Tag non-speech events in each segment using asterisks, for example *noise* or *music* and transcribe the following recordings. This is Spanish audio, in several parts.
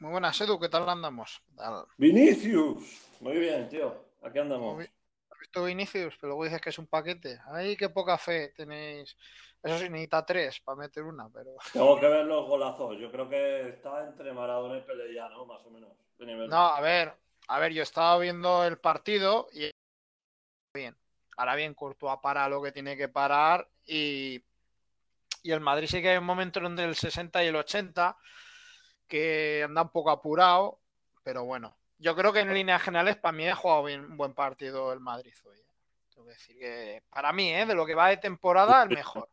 Muy buenas, Edu, ¿qué tal andamos? Vinicius. Muy bien, tío. Aquí andamos. ¿Has visto Vinicius? Pero luego dices que es un paquete. Ay, qué poca fe tenéis. Eso sí, necesita tres para meter una, pero. *laughs* Tengo que ver los golazos. Yo creo que está entre Maradona y Pelé ya, ¿no? Más o menos. No, a ver, a ver, yo estaba viendo el partido y bien. Ahora bien, Courtois para lo que tiene que parar y, y el Madrid sí que hay un momento entre el 60 y el 80 que anda un poco apurado, pero bueno, yo creo que en líneas generales para mí ha jugado bien, un buen partido el Madrid hoy. ¿eh? Tengo que decir que para mí, ¿eh? de lo que va de temporada, el mejor.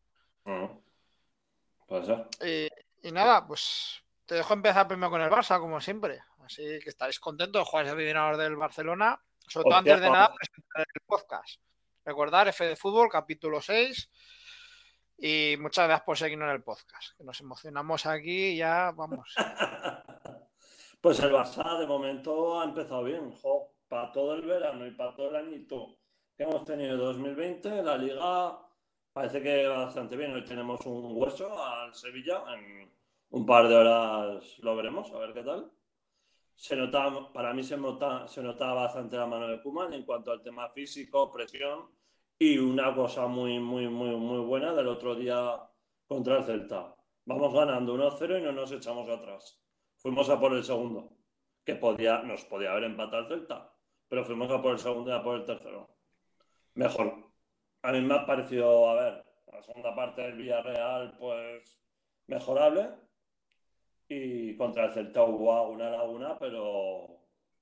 Y, nada, pues te dejo empezar primero con el Barça, como siempre. Así que estáis contentos de jugar ese adivinador del Barcelona. Sobre todo antes de nada, presentar el podcast. Recordar F de Fútbol, capítulo 6. Y muchas gracias por seguirnos en el podcast. Que nos emocionamos aquí y ya vamos. *laughs* pues el Barça de momento ha empezado bien. para todo el verano y para todo el añito que hemos tenido en 2020, la liga parece que bastante bien. Hoy tenemos un hueso al Sevilla. En un par de horas lo veremos, a ver qué tal. Se nota, para mí se nota, se nota bastante la mano de Kuman en cuanto al tema físico, presión y una cosa muy, muy, muy, muy buena del otro día contra el Celta. Vamos ganando 1-0 y no nos echamos atrás. Fuimos a por el segundo, que podía, nos podía haber empatado el Celta, pero fuimos a por el segundo y a por el tercero. Mejor. A mí me ha parecido, a ver, la segunda parte del Villarreal, pues mejorable. Y contra el Celta hubo una laguna, pero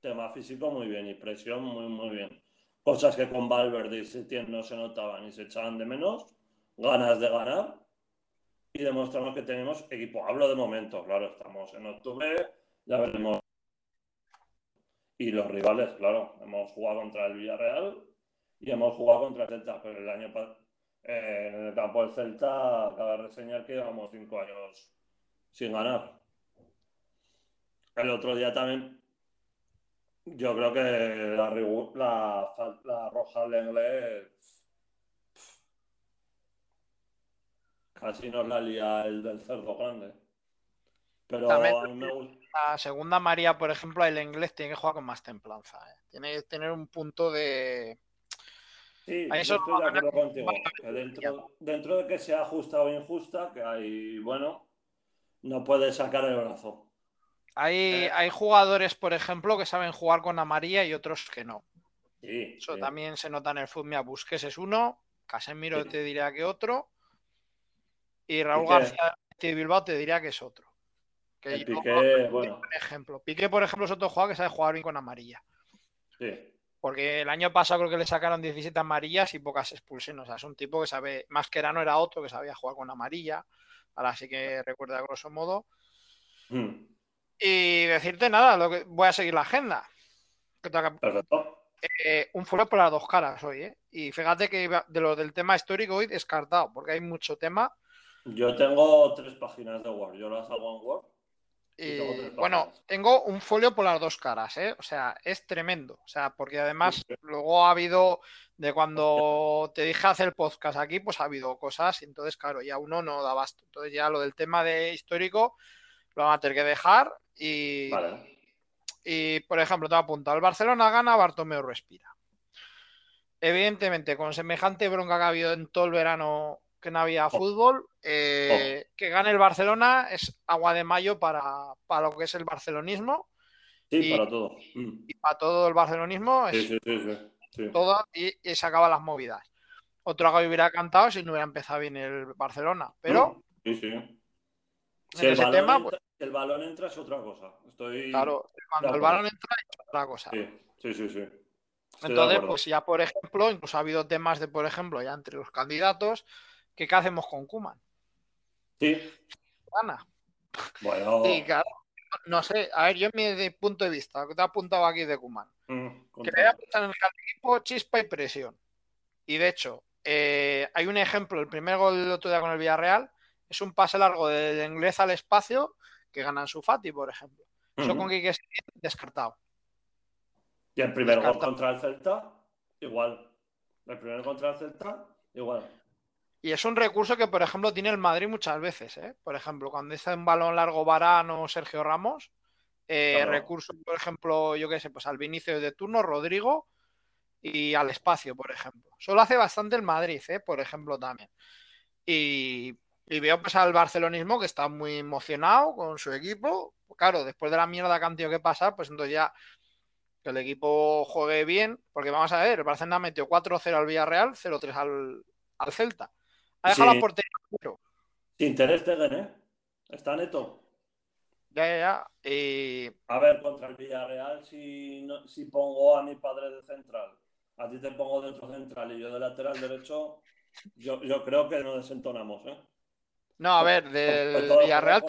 tema físico muy bien y presión muy, muy bien cosas que con Valverde y Setien no se notaban y se echaban de menos, ganas de ganar y demostramos que tenemos equipo. Hablo de momento, claro, estamos en octubre, ya veremos. Y los rivales, claro, hemos jugado contra el Villarreal y hemos jugado contra el Celta, pero el año pasado eh, en el campo del Celta acaba de reseñar que llevamos cinco años sin ganar. El otro día también yo creo que la, la, la roja del inglés casi nos la lía el del cerdo grande. Pero a mí me gusta. La segunda María, por ejemplo, el inglés tiene que jugar con más templanza. ¿eh? Tiene que tener un punto de. Sí, estoy de acuerdo contigo. dentro, dentro de que sea justa o injusta, que hay, bueno, no puede sacar el brazo. Hay, hay jugadores, por ejemplo, que saben jugar con amarilla y otros que no. Eso también se nota en el fútbol. Busques es uno, Casemiro te diría que otro, y Raúl García de Bilbao te diría que es otro. Que Piqué, bueno. Por ejemplo. Piqué, por ejemplo, es otro jugador que sabe jugar bien con amarilla. Sí. Porque el año pasado creo que le sacaron 17 amarillas y pocas expulsiones. O sea, es un tipo que sabe, más que no era otro que sabía jugar con amarilla. Ahora sí que recuerda grosso modo. Hmm. Y decirte nada, lo que voy a seguir la agenda. Eh, un foro por las dos caras hoy, ¿eh? Y fíjate que de lo del tema histórico hoy descartado, porque hay mucho tema. Yo tengo tres páginas de Word, yo las hago en Word. Y, bueno, tengo un folio por las dos caras, ¿eh? O sea, es tremendo. O sea, porque además luego ha habido, de cuando te dije hacer podcast aquí, pues ha habido cosas, y entonces, claro, ya uno no da basto. Entonces ya lo del tema de histórico lo van a tener que dejar y, y por ejemplo, te apuntado, el Barcelona gana, Bartomeu respira. Evidentemente, con semejante bronca que ha habido en todo el verano que no había oh. fútbol, eh, oh. que gane el Barcelona es agua de mayo para, para lo que es el barcelonismo. Sí, para todo. Mm. Y para todo el barcelonismo es sí, sí, todo y, se acaban las movidas. Otro que hubiera cantado si no hubiera empezado bien el Barcelona, pero sí, sí. En ese tema, pues el balón entra es otra cosa. Estoy claro, cuando el balón entra es otra cosa. Sí, sí, sí. Entonces, pues ya por ejemplo, incluso ha habido temas de, por ejemplo, ya entre los candidatos, que qué hacemos con Kuman. Sí. Gana. Bueno. *laughs* Sí, claro. No sé, a ver, yo en mi punto de vista, lo que te he apuntado aquí de Kuman. Mm, que le en el equipo chispa y presión. Y de hecho, eh, hay un ejemplo, el primer gol del otro día con el Villarreal, es un pase largo del inglés al espacio que ganan su Fati, por ejemplo. Eso con Quique descartado. Y el primer gol contra el Celta, igual. El primer contra el Celta, igual. Y es un recurso que, por ejemplo, tiene el Madrid muchas veces. ¿eh? Por ejemplo, cuando dice un balón largo Varano o Sergio Ramos, eh, recursos, por ejemplo, yo qué sé, pues al Vinicio de turno, Rodrigo y al espacio, por ejemplo. Solo hace bastante el Madrid, ¿eh? por ejemplo, también. Y, veo pues al barcelonismo que está muy emocionado con su equipo. Claro, después de la mierda que han tenido que pasar, pues entonces ya que el equipo juegue bien, porque vamos a ver, el Barcelona metió 4-0 al Villarreal, 0-3 al, al, Celta. Ha dejado la portería Sin Ter ¿eh? Está neto. Ya, ya, ya. Y... A ver, contra el Villarreal, si, si pongo a mi padre de central, a ti te pongo dentro central y yo de lateral derecho, yo, yo creo que no desentonamos, ¿eh? No, a ver, del Villarreal.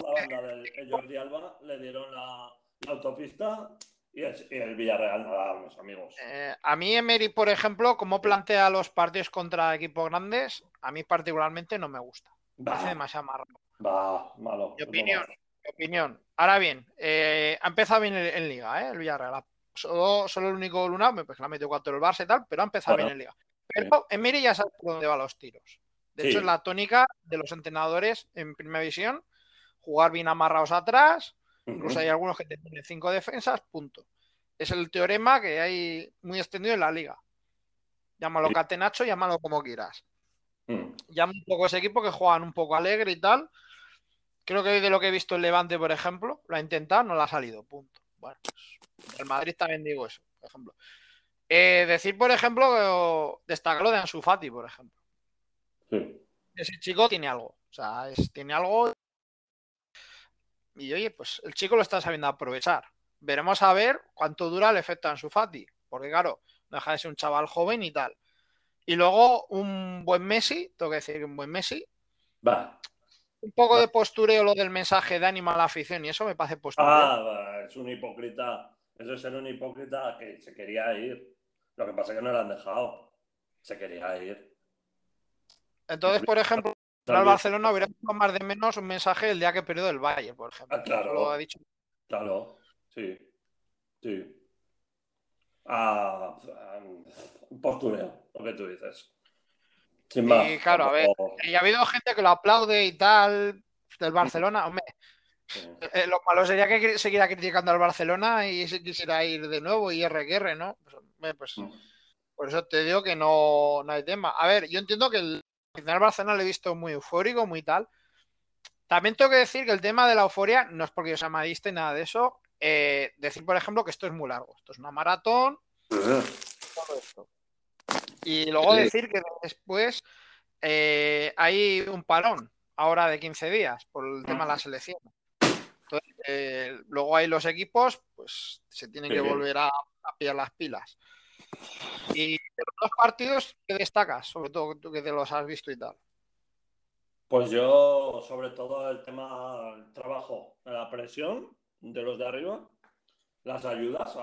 el Jordi Alba le dieron la, autopista y el, Villarreal nada, mis amigos. Eh, a mí, Emery, por ejemplo, como plantea los partidos contra equipos grandes, a mí particularmente no me gusta. Me hace demasiado marrón. Va, malo. Mi opinión, mi opinión. Ahora bien, eh, ha empezado bien en, Liga, ¿eh? El Villarreal. Solo, solo el único Luna, pues la ha metido cuatro el Barça y tal, pero ha empezado bien en Liga. Pero Emery ya sabe por dónde van los tiros. De hecho, es la tónica de los entrenadores en primera visión, jugar bien amarrados atrás, incluso hay algunos que tienen cinco defensas, punto. Es el teorema que hay muy extendido en la liga. Llámalo catenacho, llámalo como quieras. Mm. Llama un poco ese equipo que juegan un poco alegre y tal. Creo que de lo que he visto el Levante, por ejemplo, lo ha intentado, no lo ha salido, punto. Bueno, pues el Madrid también digo eso, por ejemplo. Eh, decir, por ejemplo, destacar lo de Ansu Fati, por ejemplo. Ese chico tiene algo. O sea, tiene algo. Y oye, pues el chico lo está sabiendo aprovechar. Veremos a ver cuánto dura el efecto Ansu Fati. Porque, claro, deja de ser un chaval joven y tal. Y luego un buen Messi, tengo que decir que un buen Messi. Va. Un poco de postureo lo del mensaje de ánimo a la afición y eso me parece postureo. Ah, es un hipócrita. Eso es ser un hipócrita que se quería ir. Lo que pasa es que no lo han dejado. Se quería ir. Entonces, por ejemplo, al Barcelona hubiera hecho más de menos un mensaje el día que perdió el Valle, por ejemplo. Ah, claro. Lo ha dicho. Claro, sí. Sí. Ah, un postureo, lo que tú dices. Sin más. Y claro, a ver, y ha habido gente que lo aplaude y tal del Barcelona, hombre. Eh, lo malo sería que siguiera criticando al Barcelona y se quisiera ir de nuevo y RQR, ¿no? Pues, pues mm. por eso te digo que no, no hay tema. A ver, yo entiendo que el final Barcelona lo he visto muy eufórico, muy tal. También tengo que decir que el tema de la euforia no es porque yo sea madista y nada de eso. Eh, decir, por ejemplo, que esto es muy largo. Esto es una maratón. Y luego decir que después eh, hay un parón ahora de 15 días por el tema de la selección. Entonces, eh, luego hay los equipos, pues se tienen que volver a, a pillar las pilas. Y de los dos partidos, ¿qué destacas? Sobre todo tú que te los has visto y tal. Pues yo, sobre todo, el tema del trabajo, la presión de los de arriba, las ayudas,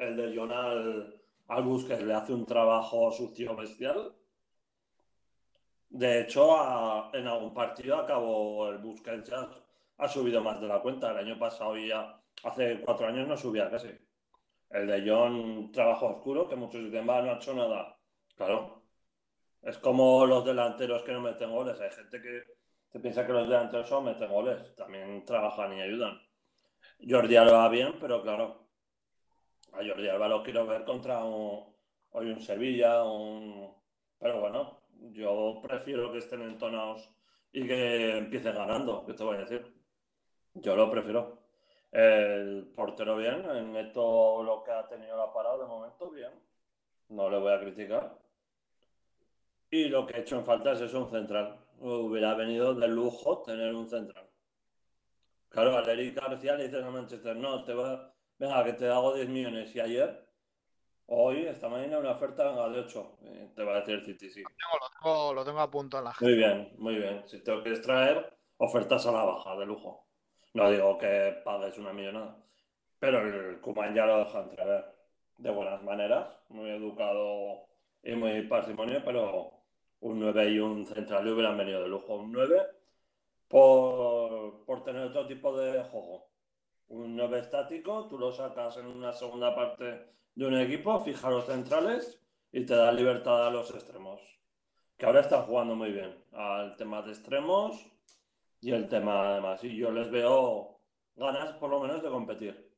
el de John al, al Busquets le hace un trabajo sucio bestial. De hecho, en algún partido acabó el Busquets ya ha subido más de la cuenta. El año pasado ya, hace cuatro años no subía casi. El de John, trabajo oscuro, que muchos dicen, va, no ha hecho nada. Claro. Es como los delanteros que no meten goles. Hay gente que se piensa que los delanteros son meten goles. También trabajan y ayudan. Jordi Alba bien, pero claro. A Jordi Alba lo quiero ver contra un, hoy un Sevilla, un... Pero bueno, yo prefiero que estén entonados y que empiecen ganando, ¿qué te voy a decir? Yo lo prefiero. El portero bien, en esto lo que ha tenido la parada de momento, bien. No le voy a criticar. Y lo que he hecho en falta es eso, un central. Hubiera venido de lujo tener un central. Claro, al Eric García le dices a Manchester, no, te va, venga, que te hago 10 millones. Y ayer, hoy, esta mañana, una oferta de 8. Eh, te va a decir el City, sí. Lo tengo, a punto en la gente. Muy bien, muy bien. Si tengo que extraer, ofertas a la baja, de lujo. No digo que pagues una millonada, pero el Kuman ya lo deja entrever de buenas maneras, muy educado y muy patrimonio, pero un 9 y un central le hubieran venido de lujo. Un 9 por, por tener otro tipo de juego. Un 9 estático, tú lo sacas en una segunda parte de un equipo, fija los centrales y te da libertad a los extremos. Que ahora están jugando muy bien al tema de extremos y el tema además. Y yo les veo ganas por lo menos de competir.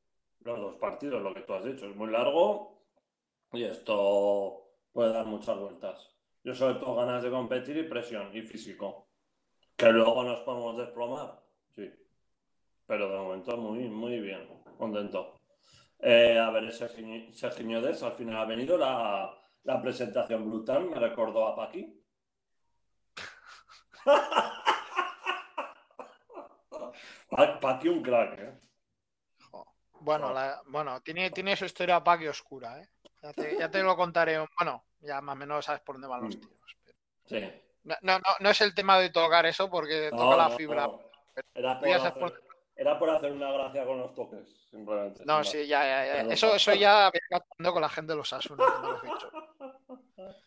los dos partidos, lo que tú has dicho. Es muy largo y esto puede dar muchas vueltas. Yo sobre todo ganas de competir y presión y físico. Que luego nos podemos desplomar, sí. Pero de momento muy, muy bien, contento. Eh, a ver, Sergio Des, al final ha venido la, la presentación brutal, me recordó a Paqui. *laughs* Paqui un crack, ¿eh? Bueno, bueno tiene, tiene su historia Paqui oscura, ¿eh? Ya te, lo contaré. Bueno, ya más o menos sabes por dónde van los mm. tiros. Sí. No, no, no, es el tema de tocar eso porque toca la fibra. Era, por hacer, una gracia con los toques, simplemente. No, sí, ya, ya, ya. Eso, eso ya con la gente de los Asuna. *laughs*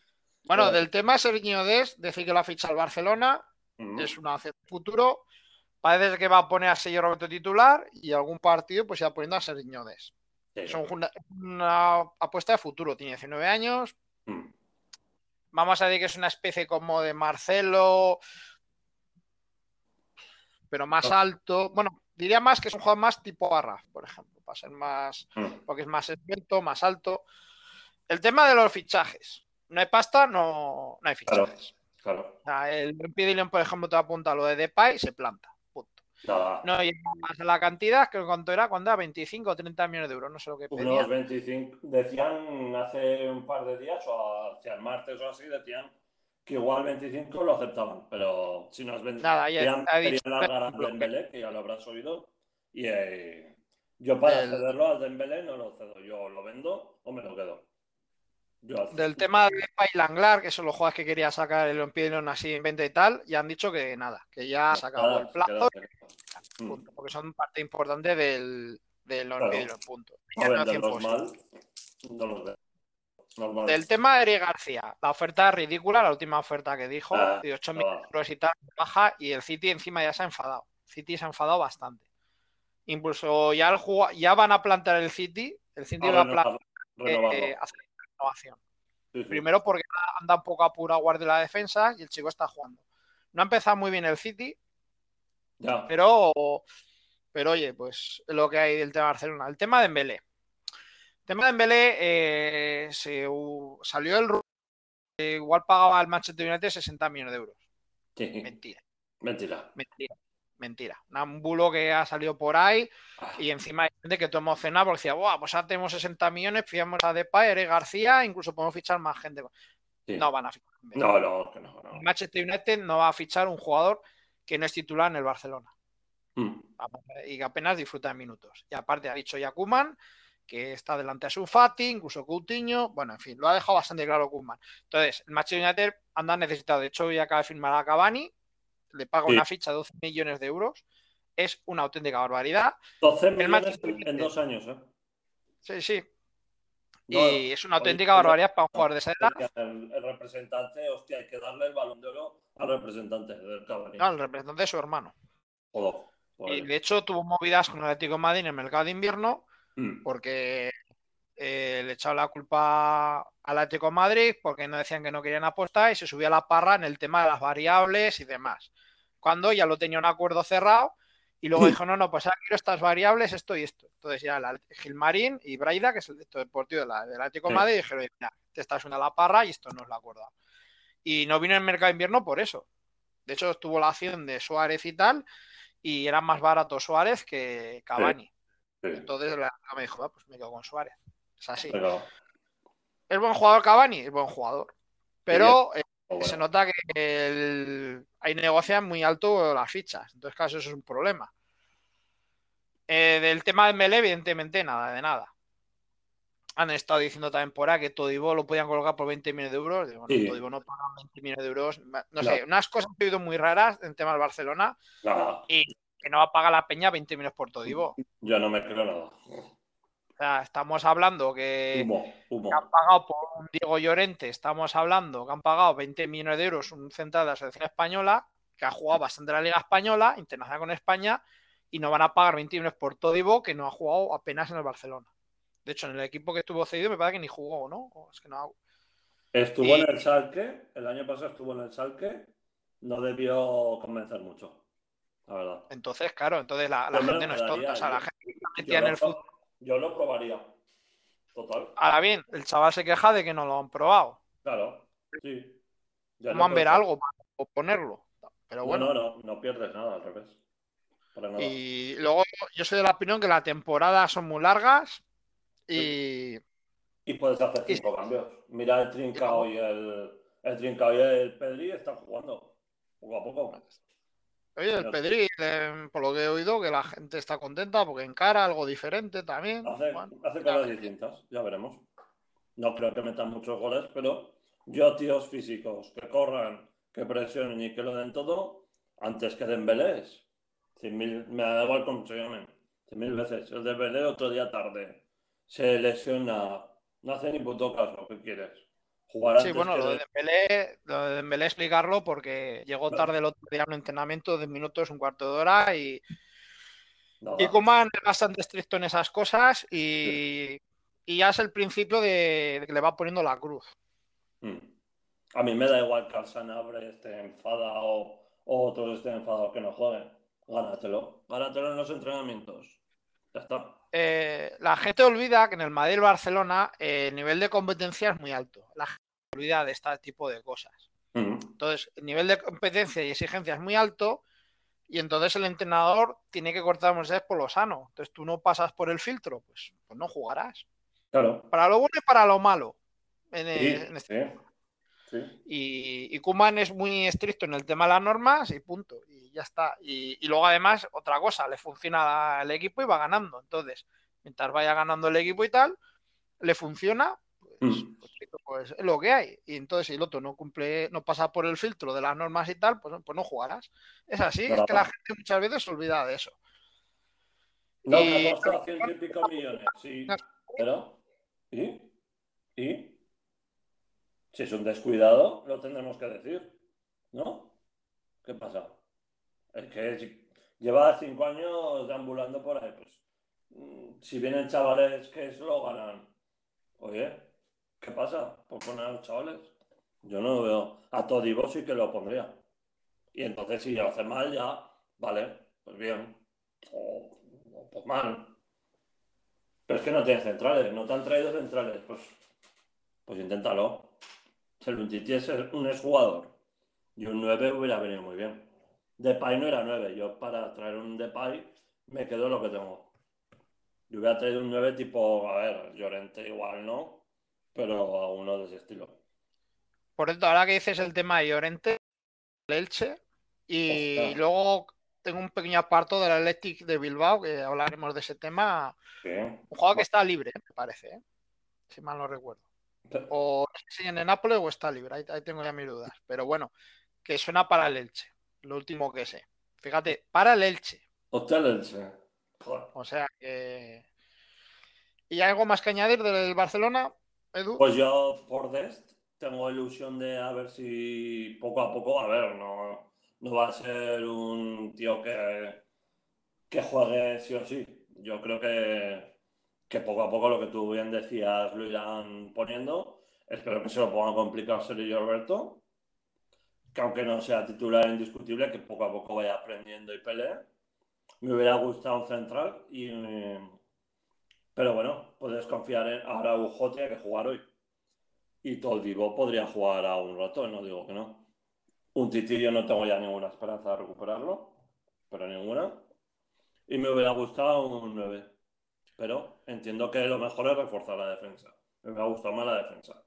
bueno, del tema Sergio Des, decir que lo ha fichado el Barcelona, es una futuro. Parece que va a poner a sello Roberto titular y algún partido pues ya poniendo a Sergio Des. Es una, apuesta de futuro, tiene 19 años. Mm. Vamos a decir que es una especie como de Marcelo, pero más alto. Bueno, diría más que es un jugador más tipo Arraf, por ejemplo, para ser más, mm. porque es más esbelto, más alto. El tema de los fichajes. No hay pasta, no, no hay fichajes. Claro, el León, por ejemplo, te apunta a lo de Depay y se planta. No llega más a la cantidad, que cuánto era, cuando era 25 o 30 millones de euros, no sé lo que pedían. Unos 25, decían hace un par de días o hacia el martes o así, decían que igual 25 lo aceptaban, pero si nos ven, Nada, ya, ha dicho, largar al Dembélé, que ya lo habrás oído, y eh, yo para cederlo al Dembélé no lo cedo, yo lo vendo o me lo quedo. Del tema de Pailanglar, que son los jugadores que quería sacar el Olympique así en venta y tal, ya han dicho que nada, que ya se acabó el plazo, mm. porque son parte importante del, del Olympique punto. Del tema de Eri García, la oferta es ridícula, la última oferta que dijo, ah, de 8 millones euros y tal, baja, y el City encima ya se ha enfadado. City se ha enfadado bastante. Incluso ya, el ya van a plantar el City, el City va a plantar eh, renovación. Primero porque anda un poco apurado guardia la defensa y el chico está jugando. No ha empezado muy bien el City, pero pero oye, pues lo que hay del tema de Barcelona. El tema de Embelé. El tema de Embelé eh, se, salió el igual pagaba al Manchester United 60 millones de euros. Mentira. Mentira. Mentira mentira. Un bulo que ha salido por ahí ah. y encima hay gente que todo emocionado porque decía, pues ahora tenemos 60 millones, fijamos a Depay, Ere García, incluso podemos fichar más gente. No van a fichar. No, no, no, no. Manchester United no va a fichar un jugador que no es titular en el Barcelona. Mm. Y que apenas disfruta de minutos. Y aparte ha dicho Yakuman que está delante a su Fati, incluso Coutinho, bueno, en fin, lo ha dejado bastante claro Kuman. Entonces, el Manchester United anda necesitado, de hecho, ya acaba de firmar a Cavani, le paga una ficha de 12 millones de euros. Es una auténtica barbaridad. 12 millones en dos años, ¿eh? Sí, sí. y es una auténtica barbaridad para un jugador de esa edad. El, representante, hostia, hay que darle el balón de oro al representante del Cavani. No, al representante de su hermano. y de hecho tuvo movidas con el Atlético de Madrid en el mercado de invierno mm. porque eh, le echaba la culpa al Atlético de Madrid porque no decían que no querían apostar y se subía la parra en el tema de las variables y demás cuando ya lo tenía un acuerdo cerrado y luego dijo, no, no, pues ahora quiero estas variables, esto y esto. Entonces ya la, Gilmarín y Braida, que es el director deportivo de la, del Atlético de Madrid, dijeron, mira, te estás una la parra y esto no es la acuerdo. Y no vino el mercado de invierno por eso. De hecho, estuvo la acción de Suárez y tal, y era más barato Suárez que Cavani. Entonces me dijo, ah, pues me quedo con Suárez. Es así. ¿Es buen jugador Cavani? Es buen jugador. Pero se nota que hay negocian muy alto las fichas. Entonces, claro, eso es un problema. Eh, del tema de Mele, evidentemente, nada, de nada. Han estado diciendo también por ahí que Todibo lo podían colocar por 20 millones de euros. Digo, no, Todibo no paga 20 millones de euros. No, sé, unas cosas han sido muy raras en tema del Barcelona. Y que no va a pagar la peña 20 millones por Todibo. Yo no me creo nada estamos hablando que, han pagado por un Diego Llorente, estamos hablando que han pagado 20 millones de euros un central de la selección española, que ha jugado bastante la Liga Española, internacional con España, y no van a pagar 20 millones por Todibo, que no ha jugado apenas en el Barcelona. De hecho, en el equipo que estuvo cedido me parece que ni jugó, ¿no? Es que no... Estuvo en el Salque, el año pasado estuvo en el Salque, no debió convencer mucho, la verdad. Entonces, claro, entonces la, gente no es tonta, o sea, la gente que en el fútbol Yo lo probaría. Total. Ahora bien, el chaval se queja de que no lo han probado. Claro, sí. Ya Vamos a ver algo para ponerlo. Pero No, bueno. no, no, no pierdes nada, al revés. Para nada. Y luego yo soy de la opinión que las temporadas son muy largas y Y puedes hacer Y- cinco cambios. Mira el Trincao y el, el Trincao y el Pedri están jugando poco a poco. Oye, el Pedri, eh, por lo que he oído, que la gente está contenta porque encara algo diferente también. Hace, Bueno, hace cosas distintas, ya veremos. No creo que metan muchos goles, pero yo, tíos físicos, que corran, que presionen y que lo den todo, antes que. Cien mil- me da igual cómo se llamen. Cien mil veces. El Dembélé otro día tarde. Se lesiona. No hace ni puto caso. ¿Qué quieres? Jugar Sí, bueno, lo de de- Dembélé, lo de Dembélé explicarlo porque llegó tarde el otro día a un entrenamiento de minutos, un cuarto de hora y, Nada. y Koeman es bastante estricto en esas cosas y, y ya es el principio de, de que le va poniendo la cruz. Mm. A mí me da igual que Alsanabre esté enfadado o, o otros estén enfadados que no jueguen. Gánatelo. Gánatelo en los entrenamientos. Ya está. Eh, la gente olvida que en el Madrid y el Barcelona eh, el nivel de competencia es muy alto. La olvida de este tipo de cosas. Entonces, el nivel de competencia y exigencia es muy alto y entonces el entrenador tiene que cortar Moisés por lo sano. Entonces, tú no pasas por el filtro, pues, pues no jugarás. Claro. Para lo bueno y para lo malo. En, Sí, en este-. Sí. Y, y Koeman es muy estricto en el tema de las normas y punto. Y ya está. Y, y luego, además, otra cosa, le funciona al equipo y va ganando. Entonces, mientras vaya ganando el equipo y tal, le funciona, pues, Mm. Pues, pues es lo que hay. Y entonces, si el otro no cumple, no pasa por el filtro de las normas y tal, pues, pues no jugarás. Es así, es que la gente muchas veces se olvida de eso. No, Y- costado ciento y pico millones, sí. Pero, ¿y? ¿Y? Si es un descuidado, lo tendremos que decir, ¿no? ¿Qué pasa? Es que lleva cinco años deambulando por ahí, pues. mm, Si vienen chavales que se lo ganan, oye, ¿qué pasa por poner a los chavales? Yo no lo veo. A Todibo sí que lo pondría. Y entonces si lo hace mal, ya, vale, pues bien. O, pues mal. Pero es que no tienes centrales, no te han traído centrales. Pues, pues inténtalo. El Untiti es un exjugador. Y un 9 hubiera venido muy bien. Depay no era 9. Yo para traer un Depay me quedo lo que tengo. Yo hubiera traído un 9 tipo, a ver, Llorente igual no, pero a uno de ese estilo. Por cierto, ahora que dices el tema de Llorente, el Elche, y Ostras. luego tengo un pequeño aparto del Athletic de Bilbao, que hablaremos de ese tema. Un jugador que está libre, me parece, ¿eh? si mal no recuerdo. O no si en el Nápoles o está libre, ahí, ahí tengo ya mis dudas. Pero bueno, que suena para el Elche, lo último que sé. Fíjate, para el Elche. Hotel Elche. Joder. O sea que. ¿Y algo más que añadir del Barcelona, Edu? Pues yo por Dest tengo ilusión de a ver si poco a poco, a ver, no, no va a ser un tío que, que juegue sí o sí. Yo creo que, que poco a poco lo que tú bien decías lo irán poniendo. Espero que se lo ponga complicado Sergio Roberto, que aunque no sea titular indiscutible, que poco a poco vaya aprendiendo y pelee. Me hubiera gustado un central y... Pero bueno, puedes confiar en Araujo, tiene que jugar hoy. Y Toldivo podría jugar a un rato, no digo que no. Un Titi yo no tengo ya ninguna esperanza de recuperarlo, pero ninguna. Y me hubiera gustado un 9. Pero entiendo que lo mejor es reforzar la defensa. Me hubiera gustado más la defensa.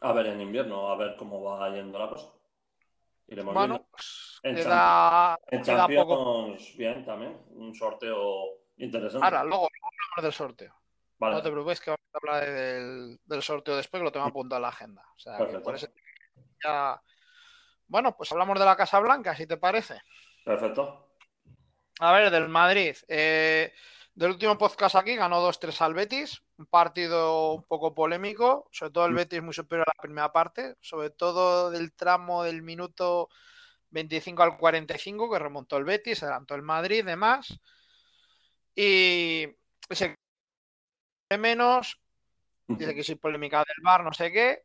A ver en invierno, a ver cómo va yendo la cosa. Iremos bueno, viendo. En poco. Champions, bien también. Un sorteo interesante. Ahora, luego hablamos del sorteo. Vale. No te preocupes que vamos a hablar del, del sorteo después, que lo tengo apuntado en la agenda. O sea, que Perfecto. por eso ya... Bueno, pues hablamos de la Casa Blanca, si te parece. Perfecto. A ver, del Madrid. Eh, del último podcast aquí ganó 2-3 al Betis. Un partido un poco polémico. Sobre todo el Mm. Betis muy superior a la primera parte. Sobre todo del tramo del minuto 25 al 45 que remontó el Betis, adelantó el Madrid demás. Y se menos. Dice que soy polémica del bar, no sé qué.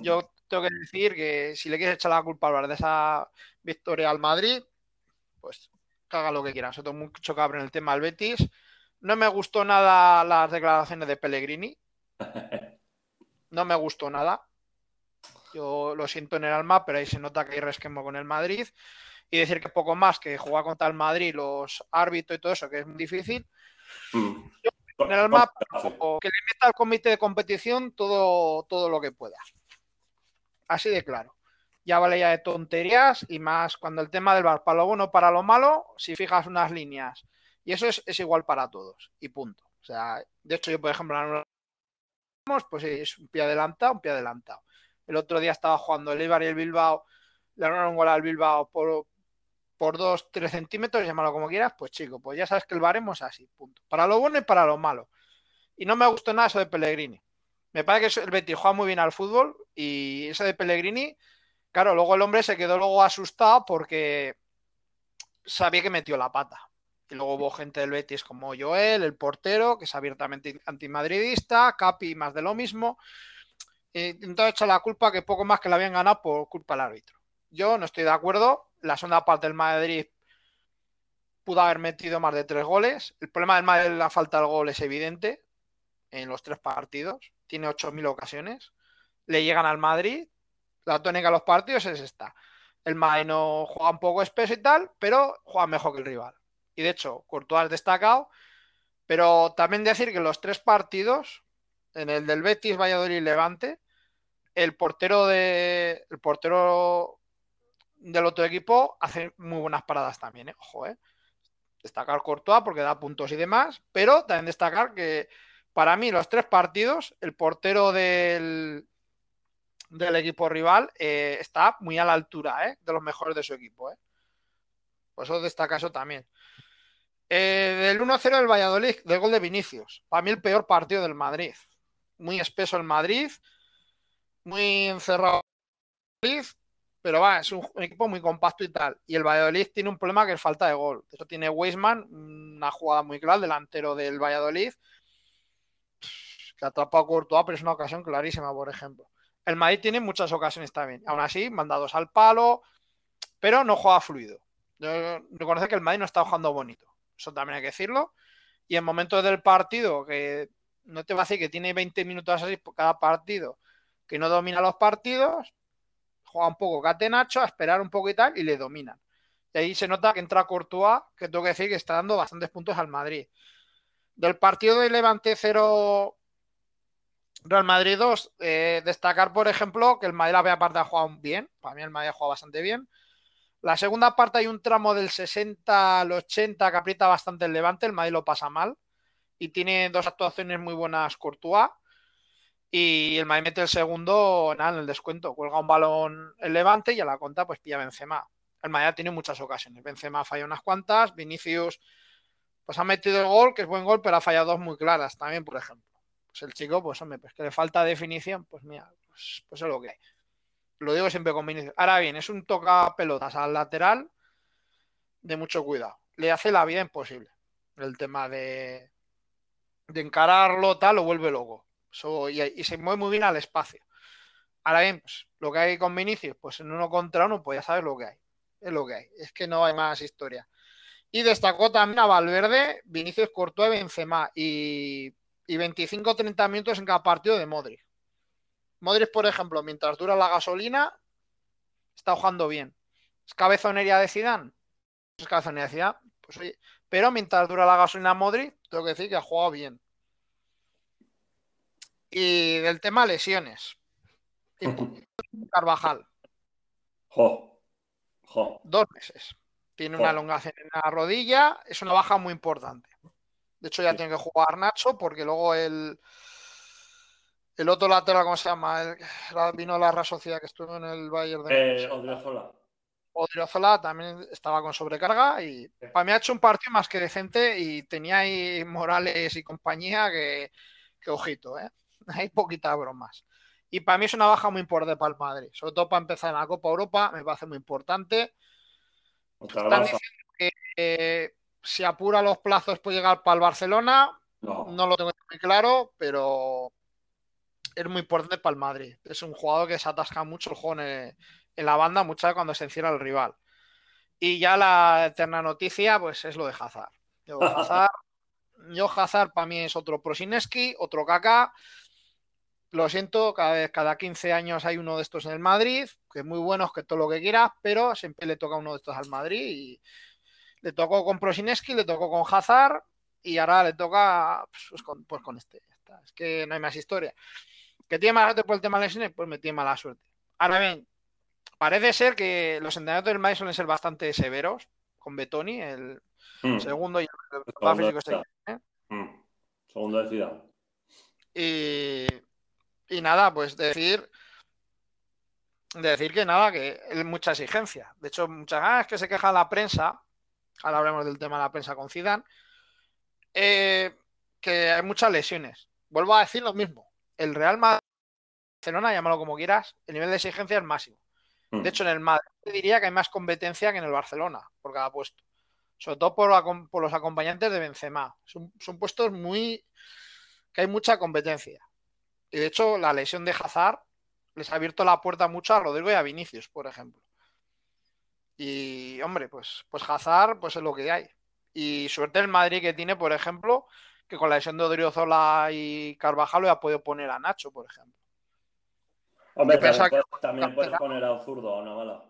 Yo tengo que decir que si le quieres echar la culpa al bar de esa victoria al Madrid, pues hagan lo que quieran. Se tengo mucho cabrón en el tema del Betis. No me gustó nada las declaraciones de Pellegrini. *laughs* No me gustó nada. Yo lo siento en el alma, pero ahí se nota que hay resquemo con el Madrid. Y decir que poco más que jugar contra el Madrid, los árbitros y todo eso, que es muy difícil. Mm. En el alma, o que le meta al comité de competición todo, todo lo que pueda. Así de claro. Ya vale ya de tonterías y más cuando el tema del bar para lo bueno, para lo malo, si fijas unas líneas. Y eso es, es igual para todos. Y punto. O sea, de hecho, yo, por ejemplo, pues es un pie adelantado, un pie adelantado. El otro día estaba jugando el Eibar y el Bilbao, le dieron un gol al Bilbao por, por dos, tres centímetros, llámalo como quieras, pues chico, pues ya sabes que el baremo es así, punto. Para lo bueno y para lo malo. Y no me gustó nada eso de Pellegrini. Me parece que el Betis juega muy bien al fútbol y eso de Pellegrini, claro, luego el hombre se quedó luego asustado porque sabía que metió la pata. Y luego hubo gente del Betis como Joel, el portero, que es abiertamente antimadridista, Capi más de lo mismo. Eh, entonces echa la culpa que poco más que la habían ganado por culpa del árbitro. Yo no estoy de acuerdo. La segunda parte del Madrid pudo haber metido más de tres goles. El problema del Madrid, la falta del gol es evidente en los tres partidos. Tiene 8.000 ocasiones. Le llegan al Madrid. La tónica de los partidos es esta. El Madrid no juega un poco espeso y tal, pero juega mejor que el rival. Y de hecho, Courtois es destacado. Pero también decir que los tres partidos, en el del Betis, Valladolid y Levante, el portero de el portero del otro equipo hace muy buenas paradas también, ¿eh? ojo, ¿eh? destacar Courtois porque da puntos y demás, pero también destacar que para mí los tres partidos el portero del del equipo rival eh, está muy a la altura ¿eh? de los mejores de su equipo. ¿eh? Por eso destaca eso también. Del 1-0 del Valladolid, del gol de Vinicius. Para mí el peor partido del Madrid. Muy espeso el Madrid, muy encerrado el pero va, es un, equipo muy compacto y tal. Y el Valladolid tiene un problema que es falta de gol. Hecho, tiene Weisman, una jugada muy clara, delantero del Valladolid, que atrapa a Courtois, pero es una ocasión clarísima, por ejemplo. El Madrid tiene muchas ocasiones también. Aún así, mandados al palo, pero no juega fluido. Reconocer que el Madrid no está jugando bonito. Eso también hay que decirlo. Y en momentos del partido, que no te va a decir que tiene 20 minutos así por cada partido, que no domina los partidos, juega un poco catenacho, a esperar un poco y tal, y le dominan. Y ahí se nota que entra Courtois, que tengo que decir que está dando bastantes puntos al Madrid. Del partido de Levante 0 Real Madrid 2, eh, destacar, por ejemplo, que el Madrid la primera parte ha jugado bien. Para mí el Madrid ha jugado bastante bien. La segunda parte hay un tramo del 60 al 80 que aprieta bastante el Levante. El Madrid lo pasa mal. Y tiene dos actuaciones muy buenas Courtois. Y el Madrid mete el segundo nada, en el descuento. Cuelga un balón el Levante y a la conta pues pilla Benzema. El Madrid tiene muchas ocasiones. Benzema falla unas cuantas. Vinicius pues ha metido el gol, que es buen gol, pero ha fallado dos muy claras también, por ejemplo. Pues el chico, pues hombre, pues que le falta definición, pues mira, pues, pues es lo que hay. Lo digo siempre con Vinicius. Ahora bien, es un toca pelotas al lateral de mucho cuidado. Le hace la vida imposible. El tema de, de encararlo, tal, lo vuelve loco. Y, se mueve muy bien al espacio. Ahora bien, pues, lo que hay con Vinicius, pues en uno contra uno, pues ya sabes lo que hay. Es lo que hay. Es que no hay más historia. Y destacó también a Valverde, Vinicius Courtois Benzema. Y, y 25-30 minutos en cada partido de Modric. Modric, por ejemplo, mientras dura la gasolina, está jugando bien. ¿Es cabezonería de Zidane? ¿Es cabezonería de Zidane? Pues oye, pero mientras dura la gasolina Modric, tengo que decir que ha jugado bien. Y del tema lesiones. Carvajal. Jo. Jo. Dos meses. Tiene una elongación en la rodilla. Es una baja muy importante. De hecho, ya sí. tiene que jugar Nacho porque luego el, el otro lateral, ¿cómo se llama? El, vino la Real Sociedad que estuvo en el Bayern de eh, Odriozola. Odriozola también estaba con sobrecarga y sí. para mí ha hecho un partido más que decente y tenía ahí Morales y compañía que, que ojito, ¿eh? *laughs* Hay poquitas bromas. Y para mí es una baja muy importante para el Madrid, sobre todo para empezar en la Copa Europa, me parece muy importante. Están diciendo que eh, si apura los plazos puede llegar para el Barcelona. No, no lo tengo muy claro, pero es muy importante para el Madrid. Es un jugador que se atasca mucho el juego en, en la banda, muchas veces cuando se encierra el rival. Y ya la eterna noticia, pues es lo de Hazard. Yo, *laughs* Hazard, yo Hazard para mí es otro Prosineski, otro Kaká. Lo siento, cada vez, cada 15 años hay uno de estos en el Madrid, que es muy bueno, que todo lo que quieras, pero siempre le toca uno de estos al Madrid y le tocó con Prosineski, le tocó con Hazard y ahora le toca pues, con, pues con este. Es que no hay más historia. ¿Que tiene mala suerte por el tema de lesiones? Pues me tiene mala suerte. Ahora bien, parece ser que los entrenadores del Madrid suelen ser bastante severos con Betoni, el mm. segundo y el físico este, ¿eh? mm. Segundo de Y, y nada, pues decir decir que nada, que es mucha exigencia. De hecho, muchas veces que se queja la prensa, ahora hablamos del tema de la prensa con Zidane, eh, que hay muchas lesiones. Vuelvo a decir lo mismo. El Real Madrid, Barcelona, llámalo como quieras, el nivel de exigencia es máximo. De mm. hecho, en el Madrid diría que hay más competencia que en el Barcelona por cada puesto. Sobre todo por, por los acompañantes de Benzema. Son, son puestos muy... que hay mucha competencia. Y de hecho, la lesión de Hazard les ha abierto la puerta mucho a Rodrigo y a Vinicius, por ejemplo. Y, hombre, pues, pues Hazard, pues es lo que hay. Y suerte el Madrid que tiene, por ejemplo, que con la lesión de Odriozola y Carvajal le ha podido poner a Nacho, por ejemplo. Hombre, también, puedes poner a zurdo a una bala.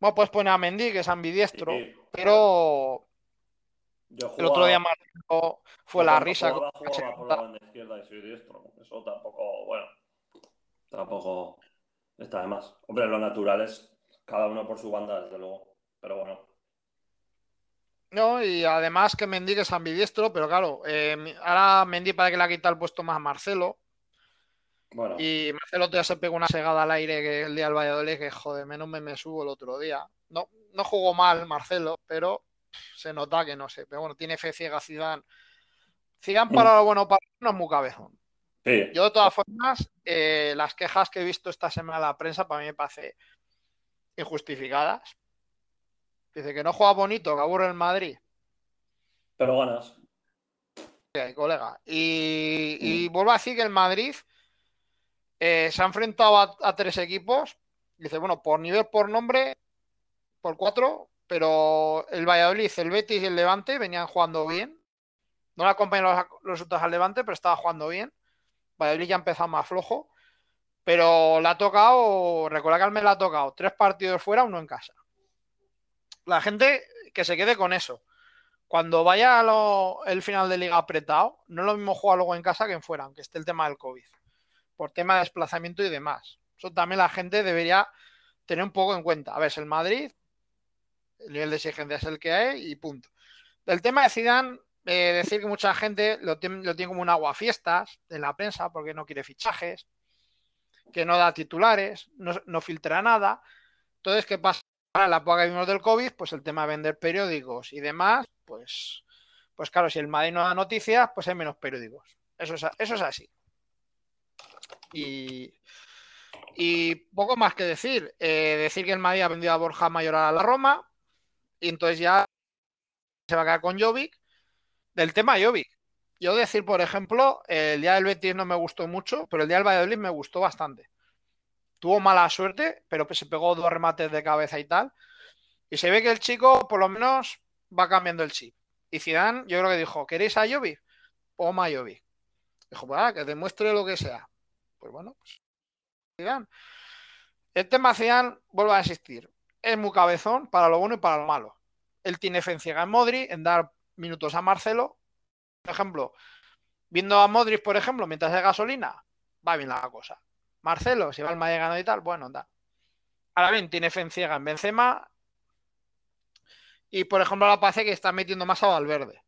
Bueno, puedes poner a Mendy, que es ambidiestro, pero el otro día fue la risa. por la izquierda y soy diestro. Eso tampoco, bueno, tampoco está de más. Hombre, lo natural es cada uno por su banda, desde luego. Pero bueno. No, y además que Mendy que es ambidiestro, pero claro, eh, ahora Mendy para que le ha quitado el puesto más a Marcelo. Bueno. Y Marcelo ya se pegó una segada al aire que el día del Valladolid, que joder, menos me, me subo el otro día. No, no jugó mal Marcelo, pero se nota que no sé. Pero bueno, tiene fe ciega Zidane. Zidane para lo bueno para no es muy cabezón. Yo de todas formas, eh, las quejas que he visto esta semana en la prensa para mí me parece injustificadas. Dice que no juega bonito, que aburre el Madrid. Pero ganas. Sí, colega. Y, mm. vuelvo a decir que el Madrid eh, se ha enfrentado a, tres equipos. Dice, bueno, por nivel, por nombre, por cuatro, pero el Valladolid, el Betis y el Levante venían jugando bien. No le acompañan los, los resultados al Levante, pero estaba jugando bien. Valladolid ya ha empezado más flojo. Pero le ha tocado, recuerda que al mes le ha tocado tres partidos fuera, uno en casa. La gente que se quede con eso. Cuando vaya el final de liga apretado, no es lo mismo jugar luego en casa que en fuera, aunque esté el tema del COVID. Por tema de desplazamiento y demás. Eso también la gente debería tener un poco en cuenta. A ver, el Madrid, el nivel de exigencia es el que hay y punto. Del tema de Zidane, eh, decir que mucha gente lo tiene, lo tiene como un aguafiestas en la prensa porque no quiere fichajes que no da titulares, no, filtra nada. Entonces, ¿qué pasa? En la época que vimos del COVID, pues el tema de vender periódicos y demás, pues, pues claro, si el Madrid no da noticias, pues hay menos periódicos. Eso es, eso es así. Y, y poco más que decir. Eh, decir que el Madrid ha vendido a Borja Mayor a la Roma. Y entonces ya se va a quedar con Jovic. Del tema Jovic. Yo decir, por ejemplo, el día del Betis no me gustó mucho, pero el día del Valladolid me gustó bastante. Tuvo mala suerte, pero se pegó dos remates de cabeza y tal. Y se ve que el chico, por lo menos, va cambiando el chip. Y Zidane, yo creo que dijo, ¿queréis a Jovi? Toma a Jovi. Dijo, pues que demuestre lo que sea. Pues bueno, pues Zidane. El tema Zidane, vuelvo a insistir, es muy cabezón para lo bueno y para lo malo. Él tiene fe en ciega en dar minutos a Marcelo, por ejemplo, viendo a Modric, por ejemplo, mientras hay gasolina, va bien la cosa. Marcelo, si va al Madrid ganado y tal, bueno, da. Ahora bien, tiene fe en ciega en Benzema. Y por ejemplo, la parece que está metiendo más a Valverde.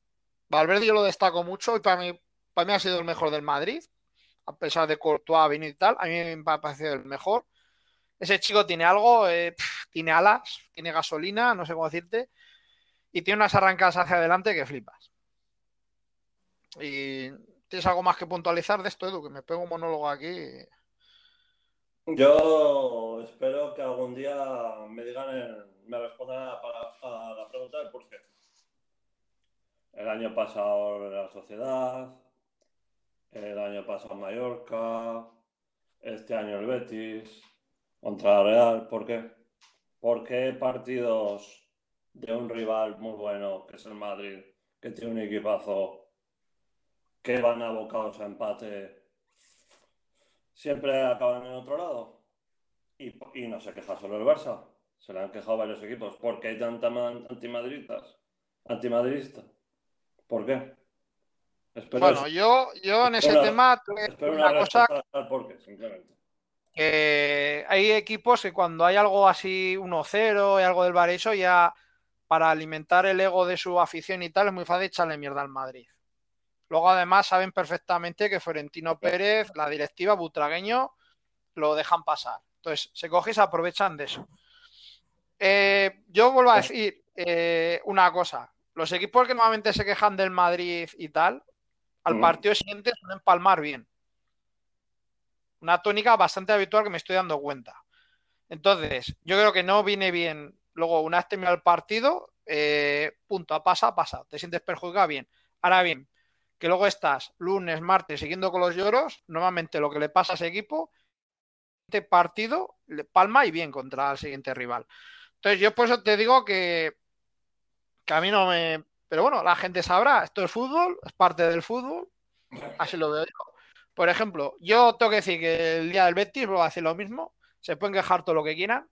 Valverde yo lo destaco mucho y para mí, para mí ha sido el mejor del Madrid. A pesar de Courtois, Vini y tal, a mí me ha parecido el mejor. Ese chico tiene algo, eh, tiene alas, tiene gasolina, no sé cómo decirte, y tiene unas arrancadas hacia adelante que flipas. ¿Y tienes algo más que puntualizar de esto, Edu? Que me pego un monólogo aquí. Yo espero que algún día me digan, me respondan a, la pregunta del por qué. El año pasado la sociedad, el año pasado Mallorca, este año el Betis, contra la Real, ¿por qué? ¿Por qué partidos de un rival muy bueno, que es el Madrid, que tiene un equipazo, que van abocados a empate, siempre acaban en otro lado? Y, y no se queja solo el Barça, se le han quejado varios equipos. ¿Por qué hay tantas antimadridistas? Antimadridistas. ¿Por qué? bueno, yo, yo en ese tema espero una, cosa por qué, simplemente. Que hay equipos que cuando hay algo así 1-0 y algo del Bareso ya para alimentar el ego de su afición y tal es muy fácil echarle mierda al Madrid. Luego además saben perfectamente que Florentino Pérez, la directiva butragueño, lo dejan pasar. Entonces, se coge y se aprovechan de eso. Eh, yo vuelvo a decir eh, una cosa. Los equipos que normalmente se quejan del Madrid y tal, al partido siguiente suelen empalmar bien. Una tónica bastante habitual que me estoy dando cuenta. Entonces, yo creo que no viene bien. Luego, una vez terminado el partido, eh, punto, pasa, pasa. Te sientes perjudicado, bien. Ahora bien, que luego estás lunes, martes siguiendo con los lloros, normalmente lo que le pasa a ese equipo, este partido, le palma y bien contra el siguiente rival. Entonces, yo por eso te digo que, que a mí no me. Pero bueno, la gente sabrá, esto es fútbol, es parte del fútbol, así lo veo yo. Por ejemplo, yo tengo que decir que el día del Betis voy a hacer lo mismo. Se pueden quejar todo lo que quieran.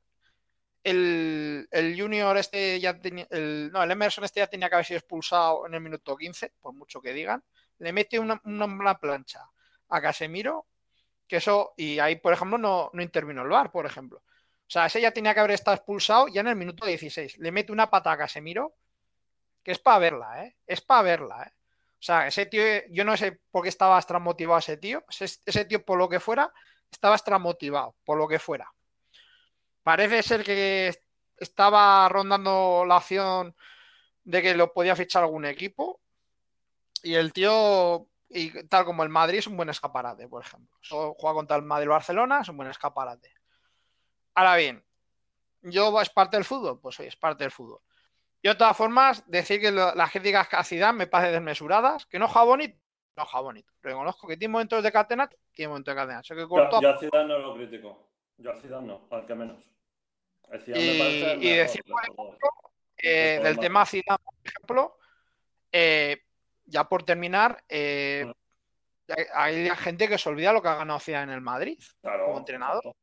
El, Junior este ya tenía. El, no, el Emerson este ya tenía que haber sido expulsado en el minuto 15, por mucho que digan. Le mete una, plancha a Casemiro, que eso. Y ahí, por ejemplo, no, no intervino el VAR, por ejemplo. O sea, ese ya tenía que haber estado expulsado ya en el minuto 16. Le mete una pata a Casemiro, que es para verla, ¿eh? Es para verla, ¿eh? O sea, ese tío, yo no sé por qué estaba motivado ese tío. Ese, tío, por lo que fuera, estaba motivado, por lo que fuera. Parece ser que estaba rondando la opción de que lo podía fichar algún equipo. Y el tío, y tal como el Madrid, es un buen escaparate, por ejemplo. juega contra el Madrid-Barcelona, es un buen escaparate. Ahora bien, ¿yo es parte del fútbol? Pues sí, es parte del fútbol. Y de todas formas, decir que las críticas a Zidane me parecen desmesuradas, que no juega bonito, no juega bonito. Reconozco que tiene momentos de catena, tiene momentos de catena. que yo, yo, a Zidane no lo critico. Yo a Zidane no, al que menos. y, decir, por ejemplo, eh, del tema Zidane, por ejemplo, eh, ya por terminar, eh, hay gente que se olvida lo que ha ganado Zidane en el Madrid como entrenador.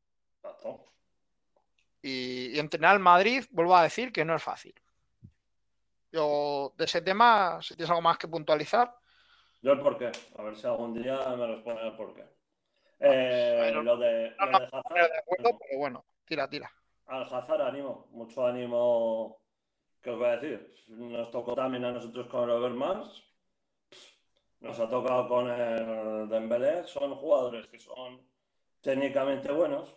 Y, y entrenar al Madrid, vuelvo a decir que no es fácil. Yo, de ese tema, si tienes algo más que puntualizar. Yo el porqué. A ver si algún día me responde el porqué. Eh, lo de, no, no, de acuerdo, pero bueno, tira, tira. Al Hazard ánimo, mucho ánimo. ¿Qué os voy a decir? Nos tocó también a nosotros con el Overmars. Nos ha tocado con el Dembélé. Son jugadores que son técnicamente buenos.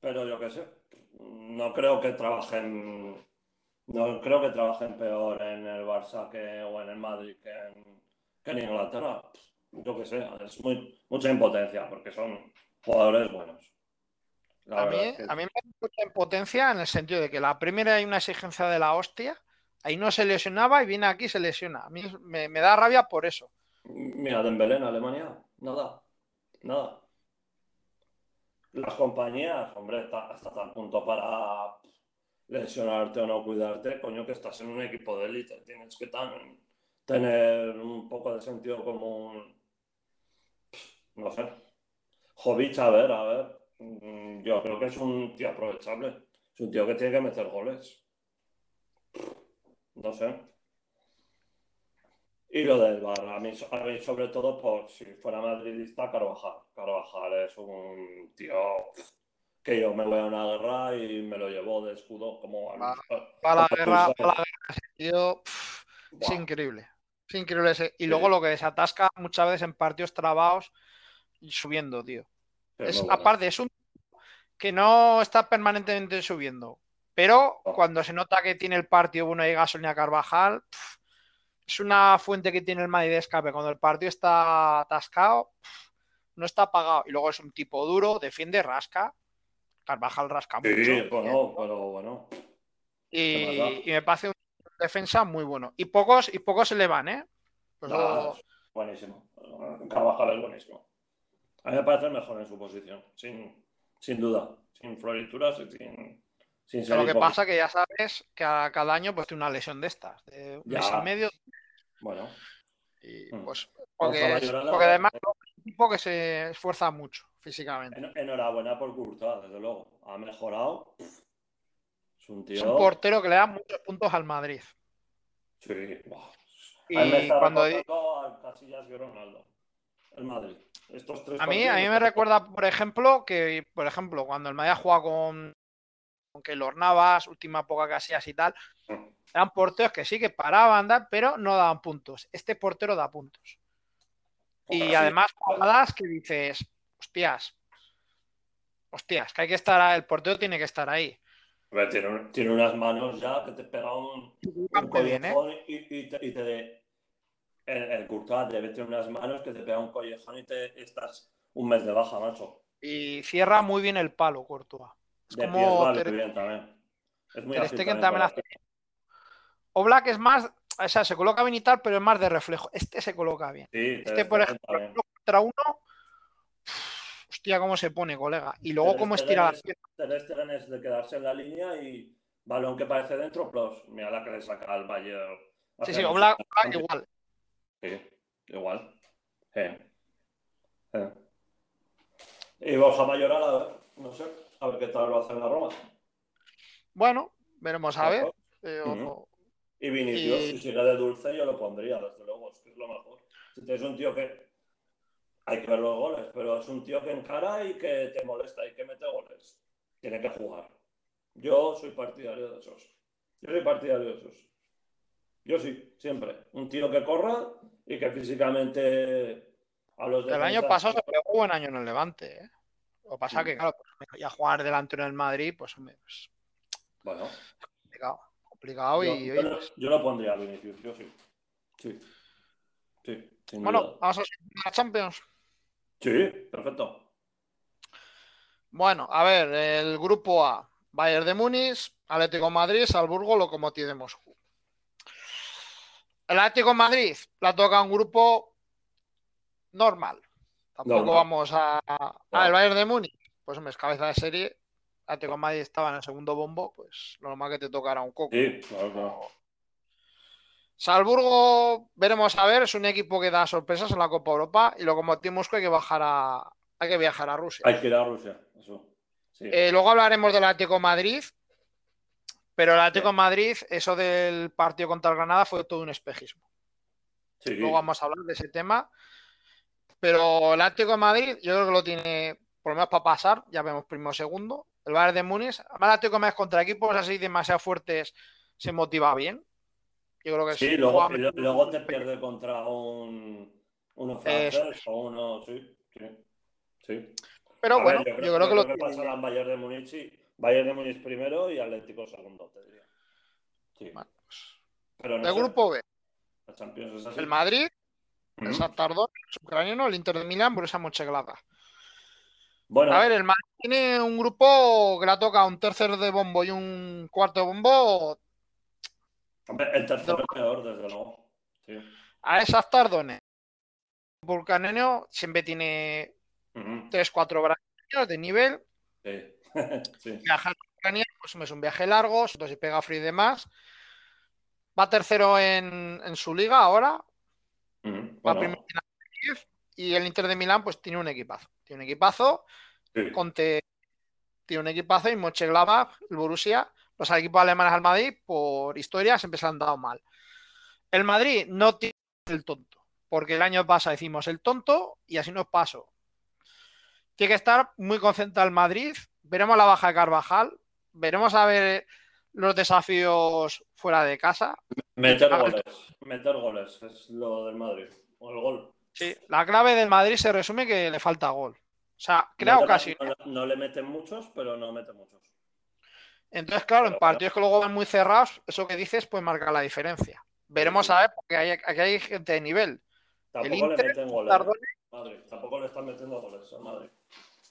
Pero yo qué sé. No creo que trabajen no creo que trabajen peor en el Barça que, o en el Madrid que en, que en Inglaterra. Yo qué sé, es muy, mucha impotencia porque son jugadores buenos. a mí, a mí me da mucha impotencia en el sentido de que la primera hay una exigencia de la hostia, ahí no se lesionaba y viene aquí y se lesiona. A mí me, da rabia por eso. Mira, Dembélé en Alemania, nada, nada. Las compañías, hombre, hasta tal punto para lesionarte o no cuidarte, coño, que estás en un equipo de élite, tienes que tener un poco de sentido común, no sé. Jovic, a ver, a ver, mm, yo creo que es un tío aprovechable, es un tío que tiene que meter goles. No sé. Y lo del bar, a mí, sobre todo, por si fuera madridista, Carvajal. Carvajal es un tío que yo me voy a una guerra y me lo llevo de escudo como para, la guerra, para la guerra es increíble. Es increíble ese. Y luego lo que se atasca muchas veces en partidos trabados y subiendo, tío. Es, aparte, es un que no está permanentemente subiendo. Pero cuando se nota que tiene el partido bueno y gasolina Carvajal, es una fuente que tiene el Madrid de escape. Cuando el partido está atascado, no está apagado. Y luego es un tipo duro, defiende, rasca. Carvajal rasca mucho. Sí, bueno, pero bueno. Y, me parece un defensa muy bueno. Y pocos, y pocos se le van, ¿eh? Pues buenísimo. Carvajal es buenísimo. A mí me parece mejor en su posición, sin, sin duda. Sin florituras y sin, sin ser Lo que pasa que ya sabes que a cada año pues tiene una lesión de estas, de un mes y medio. Bueno, Y Mm. pues porque, porque además es un tipo que se esfuerza mucho físicamente. en- enhorabuena por Courtois, desde luego. Ha mejorado. Es un tío. Es un portero que le da muchos puntos al Madrid. Sí. Y A mí me está cuando recordando al Casillas y Ronaldo. El Madrid. Estos tres A mí, a mí me recuerda, por ejemplo, que, por ejemplo, cuando el Madrid juega con, con Keylor Navas, última época Casillas y tal, Mm. eran porteros que sí que paraban, pero no daban puntos. Este portero da puntos. Y además, jugadas que dices, hostias, hostias, que hay que estar, el portero tiene que estar ahí. Tiene, un- tiene unas manos ya que te pega un, un bien, ¿eh? y, y te, y te el, el Courtois debe tener unas manos que te pega un collejón y te estás un mes de baja, macho. Y cierra muy bien el palo, Courtois. Es De como pies vale Ter- bien también. Es muy ágil también hace- Oblak es más, o sea, se coloca bien y tal, pero es más de reflejo. Este se coloca bien. Sí, Este, por ejemplo, uno contra uno, hostia, cómo se pone, colega. Y luego cómo Stegen estira la es- pierna. Ter Stegen es de quedarse en la línea y balón que parece dentro, plus. Mira la que le saca al Bayern. Sí, sí, Oblak. Oblak igual. Sí, igual. Y Borja Mayoral, a ver, no sé, a ver qué tal lo hace en la Roma. Bueno, veremos a ver. Eh. Y Vinicius, Y- si sigue de dulce, yo lo pondría, desde luego, es que es lo mejor. Si tienes un tío que. Hay que ver los goles, pero es un tío que encara y que te molesta y que mete goles. Tiene que jugar. Yo soy partidario de esos. Yo soy partidario de esos. Yo sí, siempre. Un tío que corra y que físicamente a los El año pasado se pegó buen año en el Levante. ¿eh? Lo que pasa Mm. que, claro, pues, ya jugar delante en el Madrid, pues, hombre, pues, Bueno, complicado. Complicado yo, y, yo lo- pues, lo pondría a Vinicius, yo sí. Sí. Sí, bueno, duda. vamos a la Champions. Sí, perfecto. Bueno, a ver, el grupo A, Bayern de Múnich, Atlético de Madrid, Salzburgo, Lokomotiv de Moscú. El Atlético de Madrid la toca un grupo normal. Tampoco Normal. vamos a. a- No. el Bayern de Múnich, pues hombre, es cabeza de serie. Atlético de Madrid estaba en el segundo bombo, pues lo normal que te tocara un coco. Sí, claro, claro. Salzburgo, veremos a ver, es un equipo que da sorpresas en la Copa Europa y Lokomotiv Moscú hay que bajar a, hay que viajar a Rusia. Hay que ir a Rusia, eso. Sí. Eh, luego hablaremos del Atlético de Madrid, pero el Atlético de Madrid, eso del partido contra el Granada fue todo un espejismo. Sí. Luego vamos a hablar de ese tema. Pero el Atlético de Madrid, yo creo que lo tiene por lo menos para pasar, ya vemos primero segundo. El Bayern de Múnich, además el Atlético de Madrid contra equipos así demasiado fuertes se motiva bien. Yo creo que Sí, sí. luego, y lo- te pierde contra un uno Eso francés o uno. Sí, sí. sí. Pero A bueno, ver, yo creo que lo que tiene. pasará en Bayern de Múnich, sí. Bayern de Múnich primero y Atlético segundo, te diría. Sí. Bueno, pues, Pero no El sé, grupo B, la el Madrid, Ujú. el Shakhtar Donetsk, el ucraniano, el Inter de Milán, Borussia Mönchengladbach. Bueno, A ver, el Madrid tiene un grupo que le toca un tercer de bombo y un cuarto de bombo hombre, el tercero es peor, desde luego. Sí. a esa Tardones. Vulcanenio siempre tiene Ujú. 3-4 brasileños de nivel. Sí. *laughs* sí. Viajar a Ucrania pues, es un viaje largo, entonces pega frío y demás. Va tercero en, en su liga ahora, Ujú. va Bueno, primero en y el Inter de Milán pues tiene un equipazo. Tiene un equipazo, sí. Conte tiene un equipazo y Mönchengladbach, el Borussia, los equipos alemanes al Madrid, por historia, siempre se han dado mal. El Madrid no tiene el tonto, porque el año pasado hicimos el tonto y así nos pasó. Tiene que estar muy concentrado el Madrid. Veremos la baja de Carvajal, veremos a ver los desafíos fuera de casa. Meter goles. Meter goles es lo del Madrid. O el gol. Sí, la clave del Madrid se resume que le falta gol. O sea, crea ocasiones. No, no le meten muchos, pero no mete muchos. Entonces, claro, en partidos que luego van muy cerrados, eso que dices, pues marca la diferencia. Veremos a ver, porque hay, aquí hay gente de nivel. Tampoco le Inter, meten goles. Tardones, Madrid. Tampoco le están metiendo goles al Madrid.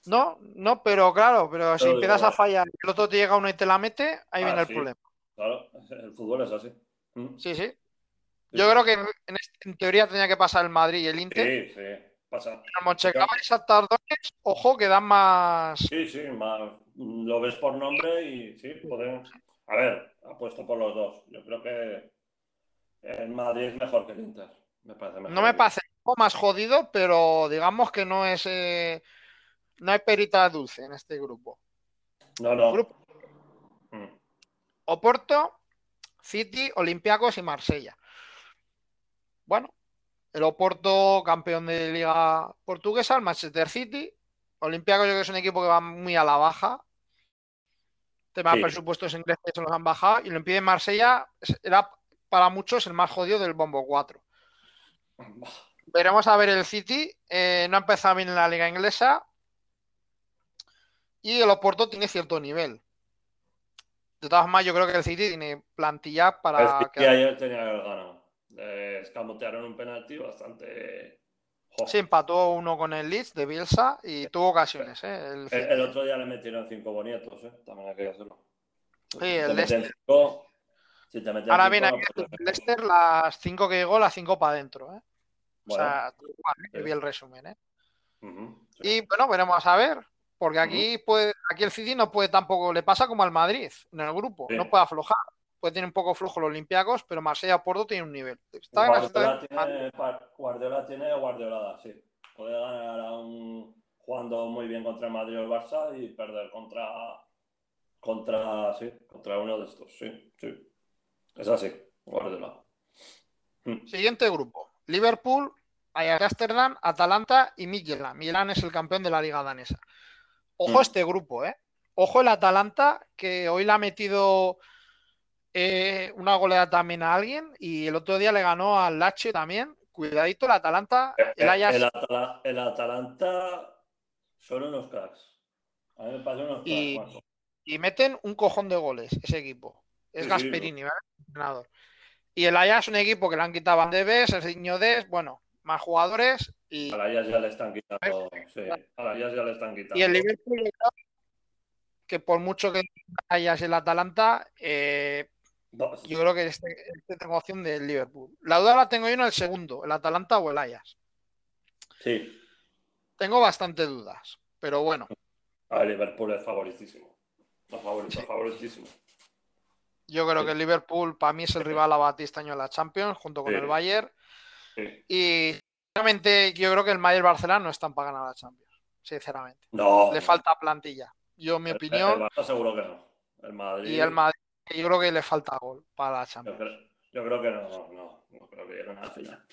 No, no, pero claro, pero si empiezas a fallar y el otro te llega uno y te la mete, ahí Ah, viene el sí. problema. Claro, *laughs* el fútbol es así. ¿Mm? Sí, sí. Yo creo que en, este- en teoría tenía que pasar el Madrid y el Inter. Sí, sí. Pasa. El Monchengladbach y Shakhtar Donetsk, ojo, que dan más... Sí, sí, más, lo ves por nombre y sí, pueden... A ver, apuesto por los dos. Yo creo que el Madrid es mejor que el Inter. Me parece mejor. No me parece un poco más jodido, pero digamos que no es... eh, No hay perita dulce en este grupo. No, no. Grupo Mm. Oporto, City, Olympiacos y Marsella. Bueno, el Oporto, campeón de Liga Portuguesa, el Manchester City. Olympiacos, yo creo que es un equipo que va muy a la baja. Tema de Sí. presupuestos ingleses se los han bajado. Y Olympique de Marsella era para muchos el más jodido del Bombo 4. Veremos a ver el City. eh, no ha empezado bien en la liga inglesa. Y el Oporto tiene cierto nivel. De todas formas, yo creo que el City tiene plantilla El para City quedar- ayer tenía ganado. Eh, escamotearon un penalti bastante. Jo. Sí, empató uno con el Leeds de Bielsa y tuvo ocasiones. ¿eh? El El, otro día le metieron cinco bonietos, ¿eh? También hay que hacerlo. Sí, Si el Leicester. cinco- si Ahora no aquí el. Leicester, las cinco que llegó, las cinco para adentro. ¿eh? O Bueno, sea, ¿eh? sí. vi el resumen. ¿eh? sí. Y bueno, veremos a ver. Porque aquí, puede, aquí el City no puede tampoco, le pasa como al Madrid en el grupo, Sí. no puede aflojar. Puede tener un poco flojo los Olympiacos, pero Marsella Porto tiene un nivel. Está en la Guardiola tiene, Guardiola tiene guardiolada, sí. Puede ganar a un, jugando muy bien contra el Madrid o el Barça y perder contra, contra, sí, contra uno de estos, sí, sí. Es así, Guardiola. Mm. Siguiente grupo: Liverpool, Ajax Amsterdam, Atalanta y Midtjylland. Midtjylland es el campeón de la liga danesa. Ojo Mm. este grupo, ¿eh? Ojo el Atalanta, que hoy le ha metido eh, una goleada también a alguien y el otro día le ganó al Lazio también. Cuidadito el Atalanta, el Ajax El, Atala- el Atalanta son unos cracks. A mí me parecen unos cracks, Y- meten un cojón de goles ese equipo. Es Sí, Gasperini, ¿vale? Entrenador. Y el Ajax es un equipo que le han quitado Van de Beek, Serginho Des, bueno, más jugadores y, A la Ajax ya le están quitando, sí, a la Ajax ya le están quitando. y el Liverpool que por mucho que Ajax y el Atalanta, eh, Dos. yo creo que este, este tengo opción del Liverpool. La duda la tengo yo en el segundo, el Atalanta o el Ajax. Sí, Tengo bastante dudas, pero bueno, a Liverpool es favoritísimo. Favorito, favoritísimo. yo creo Sí. que el Liverpool para mí es el rival a batir este año en la Champions junto con Sí. el Bayern. Sí. Y sinceramente yo creo que el el Barcelona no están para ganar la Champions, sinceramente. No. Le falta plantilla. Yo, mi El- opinión, El Barça seguro que no. El Madrid. y el Madrid, yo creo que le falta gol para la Yo Champions. creo, yo creo que no, no, no, creo que lleguen a la final.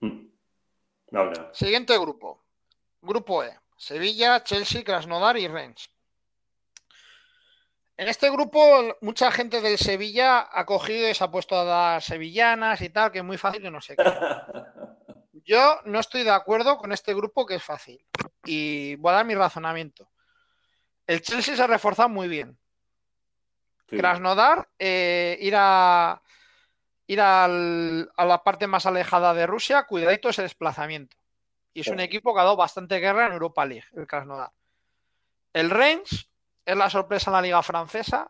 Mm. No creo. Siguiente grupo. Grupo E. Sevilla, Chelsea, Krasnodar y Rennes. En este grupo, mucha gente del Sevilla ha cogido y se ha puesto a dar sevillanas y tal, que es muy fácil que no sé qué. *laughs* Yo no estoy de acuerdo con este grupo que es fácil. Y voy a dar mi razonamiento. El Chelsea se ha reforzado muy bien. Sí. Krasnodar, eh, ir a ir al- a la parte más alejada de Rusia, cuidadito ese desplazamiento. Y es un equipo que ha dado bastante guerra en Europa League, el Krasnodar. El Reims es la sorpresa en la liga francesa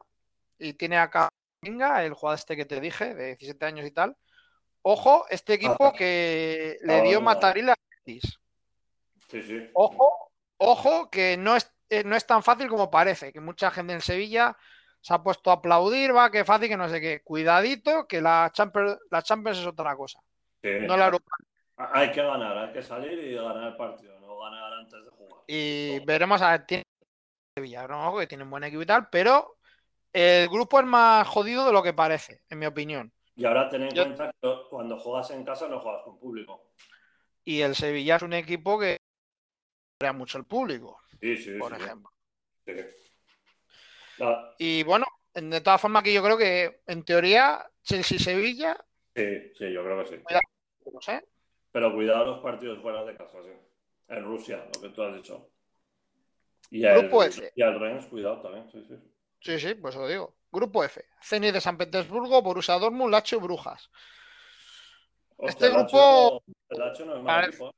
y tiene acá el jugador este que te dije, de 17 años y tal. Ojo, este equipo Ah. que le Ah, dio vale. Mataril a. Sí, sí. Ojo, ojo, que no es, eh, no es tan fácil como parece, que mucha gente en Sevilla se ha puesto a aplaudir, va, que fácil, que no sé qué. Cuidadito, que la Champions, la Champions es otra cosa, Sí. no la Europa. Hay que ganar, hay que salir y ganar el partido, no ganar antes de jugar. Y veremos a ver, tiene Sevilla, ¿no? que tiene un buen equipo y tal, pero el grupo es más jodido de lo que parece, en mi opinión. Y ahora ten en Yo- cuenta que cuando juegas en casa no juegas con público. Y el Sevilla es un equipo que crea mucho el público, Sí, sí, por sí. ejemplo. La- Y bueno, de todas formas que yo creo que en teoría Chelsea-Sevilla, sí, sí, yo creo que sí. no sé, Pero cuidado los partidos fuera de casa, sí. En Rusia, lo que tú has dicho. Y el, Grupo F. y Rennes, cuidado también, sí, sí. Sí, sí, pues lo digo. Grupo F. Zenit de San Petersburgo, Borussia Dortmund, Lazio y Brujas. Hostia, Este el grupo- Lazio- El Lazio no es mal equipo. ¿eh?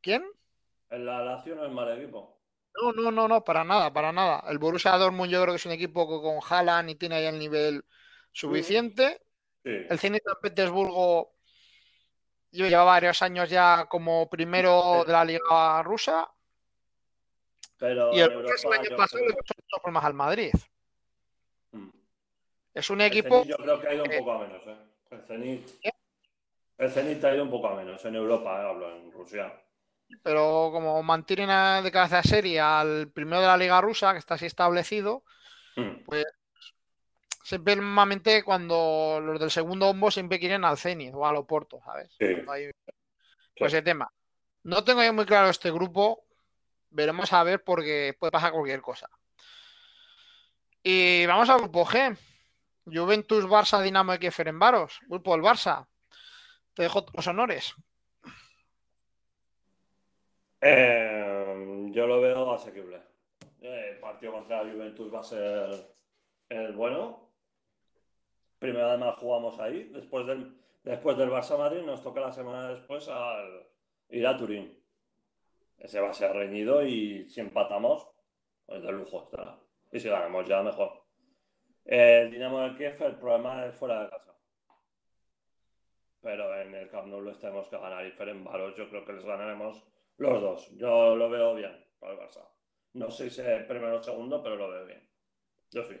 ¿Quién? El Lazio no es mal equipo. No, no, no, no, para nada, para nada. El Borussia Dortmund yo creo que es un equipo que con Haaland y tiene ahí el nivel suficiente. Sí. El Zenit de Petersburgo yo lleva varios años ya como primero de la liga rusa. Pero y el, Lucas el Europa año pasado le puso muchos problemas al Madrid. Mm. Es un equipo. Yo creo que ha ido un eh, poco a menos, ¿eh? El Zenit. ¿Qué? El Zenit ha ido un poco a menos en Europa, ¿eh? hablo en Rusia. Pero como mantienen a- de cabeza de serie al primero de la liga rusa, que está así establecido, Mm. siempre normalmente cuando los del segundo bombo siempre quieren al Zenit o al Oporto, ¿sabes? Sí. Cuando hay- Pues ese tema. No tengo yo muy claro este grupo. Veremos a ver porque puede pasar cualquier cosa. Y vamos al grupo G. Juventus, Barça, Dinamo Kiev, Ferencváros. Grupo del Barça. Te dejo los honores. Eh, yo lo veo asequible. Eh, el partido contra la Juventus va a ser el bueno. Primero además jugamos ahí. Después del, después del Barça Madrid nos toca la semana después ir a Turín. Ese va a ser reñido y si empatamos, pues de lujo estará. Y si ganamos ya mejor. El Dinamo de Kiev, el problema es fuera de casa. Pero en el Camp Nou los tenemos que ganar y Ferencváros yo creo que les ganaremos los dos. Yo lo veo bien para el Barça. No sé si es primero o segundo, pero lo veo bien. Yo sí.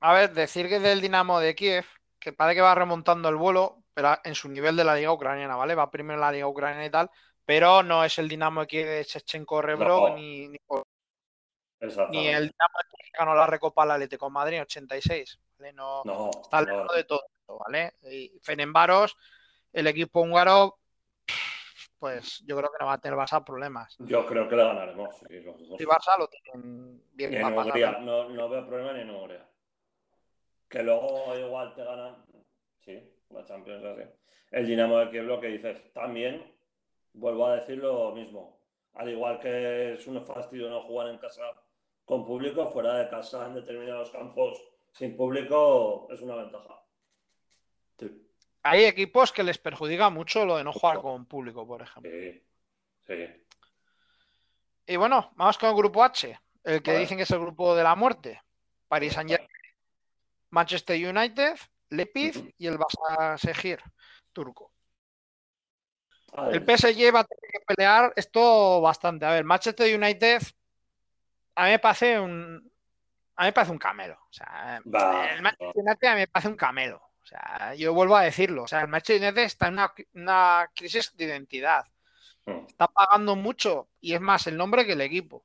A ver, decir que del Dinamo de Kiev, que parece que va remontando el vuelo, pero en su nivel de la liga ucraniana, ¿vale? Va primero en la liga ucraniana y tal, pero no es el Dinamo de Kiev de Shevchenko Rebrov No. ni, ni, ni el Dinamo de Kiev que ganó la Recopa al Atlético de Madrid en 86, ¿vale? No, No, está no, lejos de todo ¿vale? Y Fenerbahce, el equipo húngaro, pues yo creo que no va a tener Barça problemas. yo creo que le ganaremos. sí, los dos. Y Barça lo tienen bien en. Hungría, no, no veo problema ni en Hungría. Que luego igual te ganan. Sí, la Champions así. El Dinamo de Kiev, lo que dices, también vuelvo a decir lo mismo. Al igual que es un fastidio no jugar en casa con público, fuera de casa en determinados campos sin público es una ventaja. Hay equipos que les perjudica mucho lo de no jugar con público, por ejemplo. sí, sí. Y bueno, vamos con el grupo H, el que Vale. dicen que es el grupo de la muerte. Paris Saint-Germain, Manchester United, Leipzig Ujú. y el Barça Segir turco. El PSG va a tener que pelear esto bastante. A ver, Manchester United a mí me parece un a mí me parece un camelo. O sea, Va, el Manchester United a mí me parece un camelo. O sea, yo vuelvo a decirlo. O sea, el Manchester United está en una, una crisis de identidad. Mm. Está pagando mucho y es más el nombre que el equipo.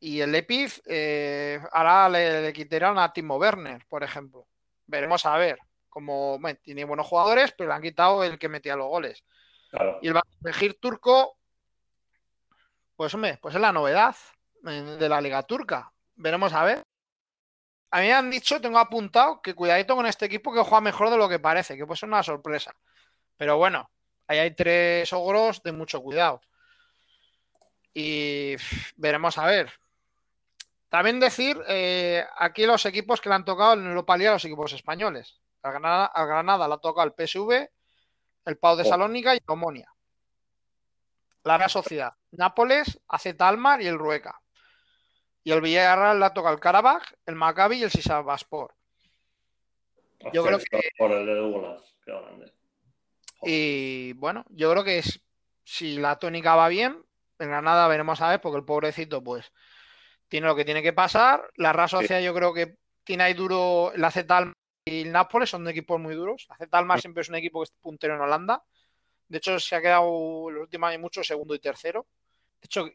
Y el Leipzig eh, ahora le, le quitaron a Timo Werner, por ejemplo. Veremos a ver. Como bueno, tiene buenos jugadores, pero le han quitado el que metía los goles. claro. Y el Başakşehir turco, pues hombre, pues es la novedad eh, de la liga turca. Veremos a ver. A mí me han dicho, tengo apuntado, que cuidadito con este equipo que juega mejor de lo que parece, que puede ser una sorpresa. Pero bueno, ahí hay tres ogros de mucho cuidado. Y veremos a ver. También decir, eh, aquí los equipos que le han tocado en Europa League a los equipos españoles. Al Granada, al Granada le ha tocado el PSV, el Pau de Oh. Salónica y Omonia. La Real Sociedad, Nápoles, AZ Almar y el Rueca. Y el Villarreal le ha tocado el Karabaj, el Maccabi y el Sisabaspor. Yo creo Hostia, Por el de Douglas, qué grande. Y bueno, yo creo que es, si la tónica va bien, en Granada veremos a ver, porque el pobrecito, pues, tiene lo que tiene que pasar. La Real Sociedad, yo creo que tiene ahí duro el AZ Almar y el Nápoles, son equipos muy duros. AZ Almar siempre es un equipo que es puntero en Holanda. De hecho, se ha quedado el último año mucho segundo y tercero. De hecho,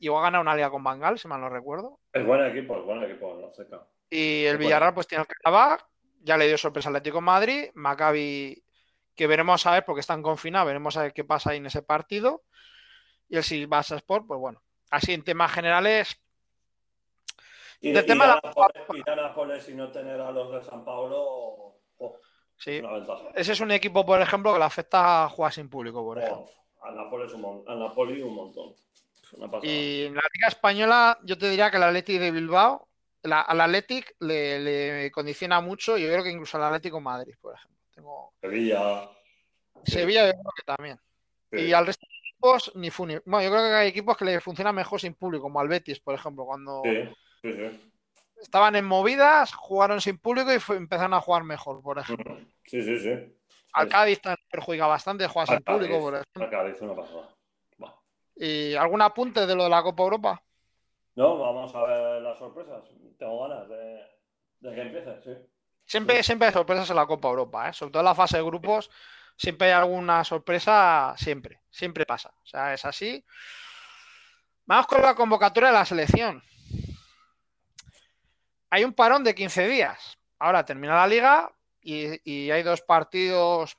llegó a ganar una liga con Bangal, si mal no recuerdo. Es buen equipo, es buen equipo, no sé. Y el Bueno. Villarreal pues tiene el Karabaj, ya le dio sorpresa al Atlético de Madrid, Maccabi que veremos a ver porque están confinados, veremos a ver qué pasa ahí en ese partido. Y el Sivas Sport, pues bueno, así en temas generales, Y, Del tema de la- a Nápoles y no tener a los de San Paulo, oh, sí. es. Ese es un equipo, por ejemplo, que le afecta a jugar sin público, por ejemplo. Oh, a Nápoles un mon- a Napoli un montón. Y en la Liga Española, yo te diría que el Atlético de Bilbao, la- al Athletic le, le condiciona mucho, y yo creo que incluso al Atlético de Madrid, por ejemplo. Tengo Sevilla. Sevilla, yo creo que también. sí. Y al resto de equipos, ni fu ni- Bueno, yo creo que hay equipos que le funcionan mejor sin público, como al Betis, por ejemplo, cuando Sí, sí, sí. estaban en movidas, jugaron sin público y fue- empezaron a jugar mejor, por ejemplo. Sí, sí, sí. Al Cádiz también perjudica bastante, juegas Al al público, por ejemplo. al Cádiz, una pasada. ¿Y algún apunte de lo de la Copa Europa? No, vamos a ver las sorpresas. Tengo ganas de, de que empiece, sí. Siempre, siempre hay sorpresas en la Copa Europa, ¿eh? sobre todo en la fase de grupos, siempre hay alguna sorpresa, siempre, siempre pasa. O sea, es así. Vamos con la convocatoria de la selección. Hay un parón de 15 días. Ahora termina la liga y, y hay dos partidos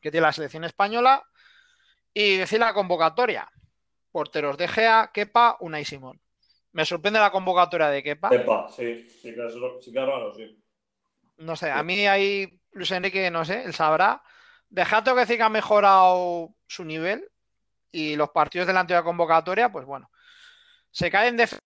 que tiene la selección española. Y decir la convocatoria. Porteros de Gea, Kepa, Unai Simón. Me sorprende la convocatoria de Kepa. Epa, sí, sí que es, sí que es raro, sí. No sé, a mí ahí Luis Enrique, no sé, él sabrá. Dejad tengo que decir que ha mejorado su nivel y los partidos de la anterior convocatoria, pues bueno. Se cae en defensa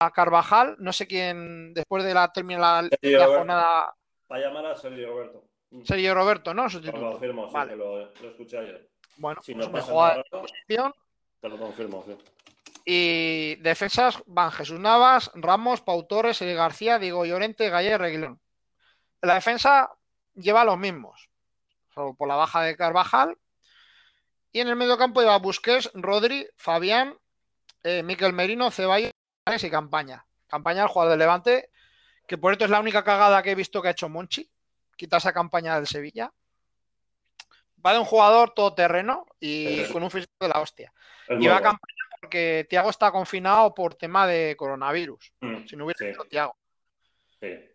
a Carvajal, no sé quién, después de la terminar la, la jornada, Va a llamar a Sergio Roberto. Mm. Sergio Roberto, ¿no? Te lo Sustituto. confirmo, sí, Vale. que lo, lo escuché ayer. Bueno, Si pues no de raro, posición. Y defensas van Jesús Navas, Ramos, Pau Torres, Eli García, Diego Llorente, Galler, Reguilón. La defensa lleva los mismos, salvo por la baja de Carvajal. Y en el medio campo lleva Busquets, Rodri, Fabián, eh, Miquel Merino, Ceballos y Campaña. Campaña, el jugador del Levante, que por esto es la única cagada que he visto que ha hecho Monchi, quitarse a Campaña del Sevilla. Va de un jugador todoterreno y con un físico de la hostia. Y va a. Campaña porque Tiago está confinado por tema de coronavirus. Mm, Si no hubiera sí, sido Tiago. sí.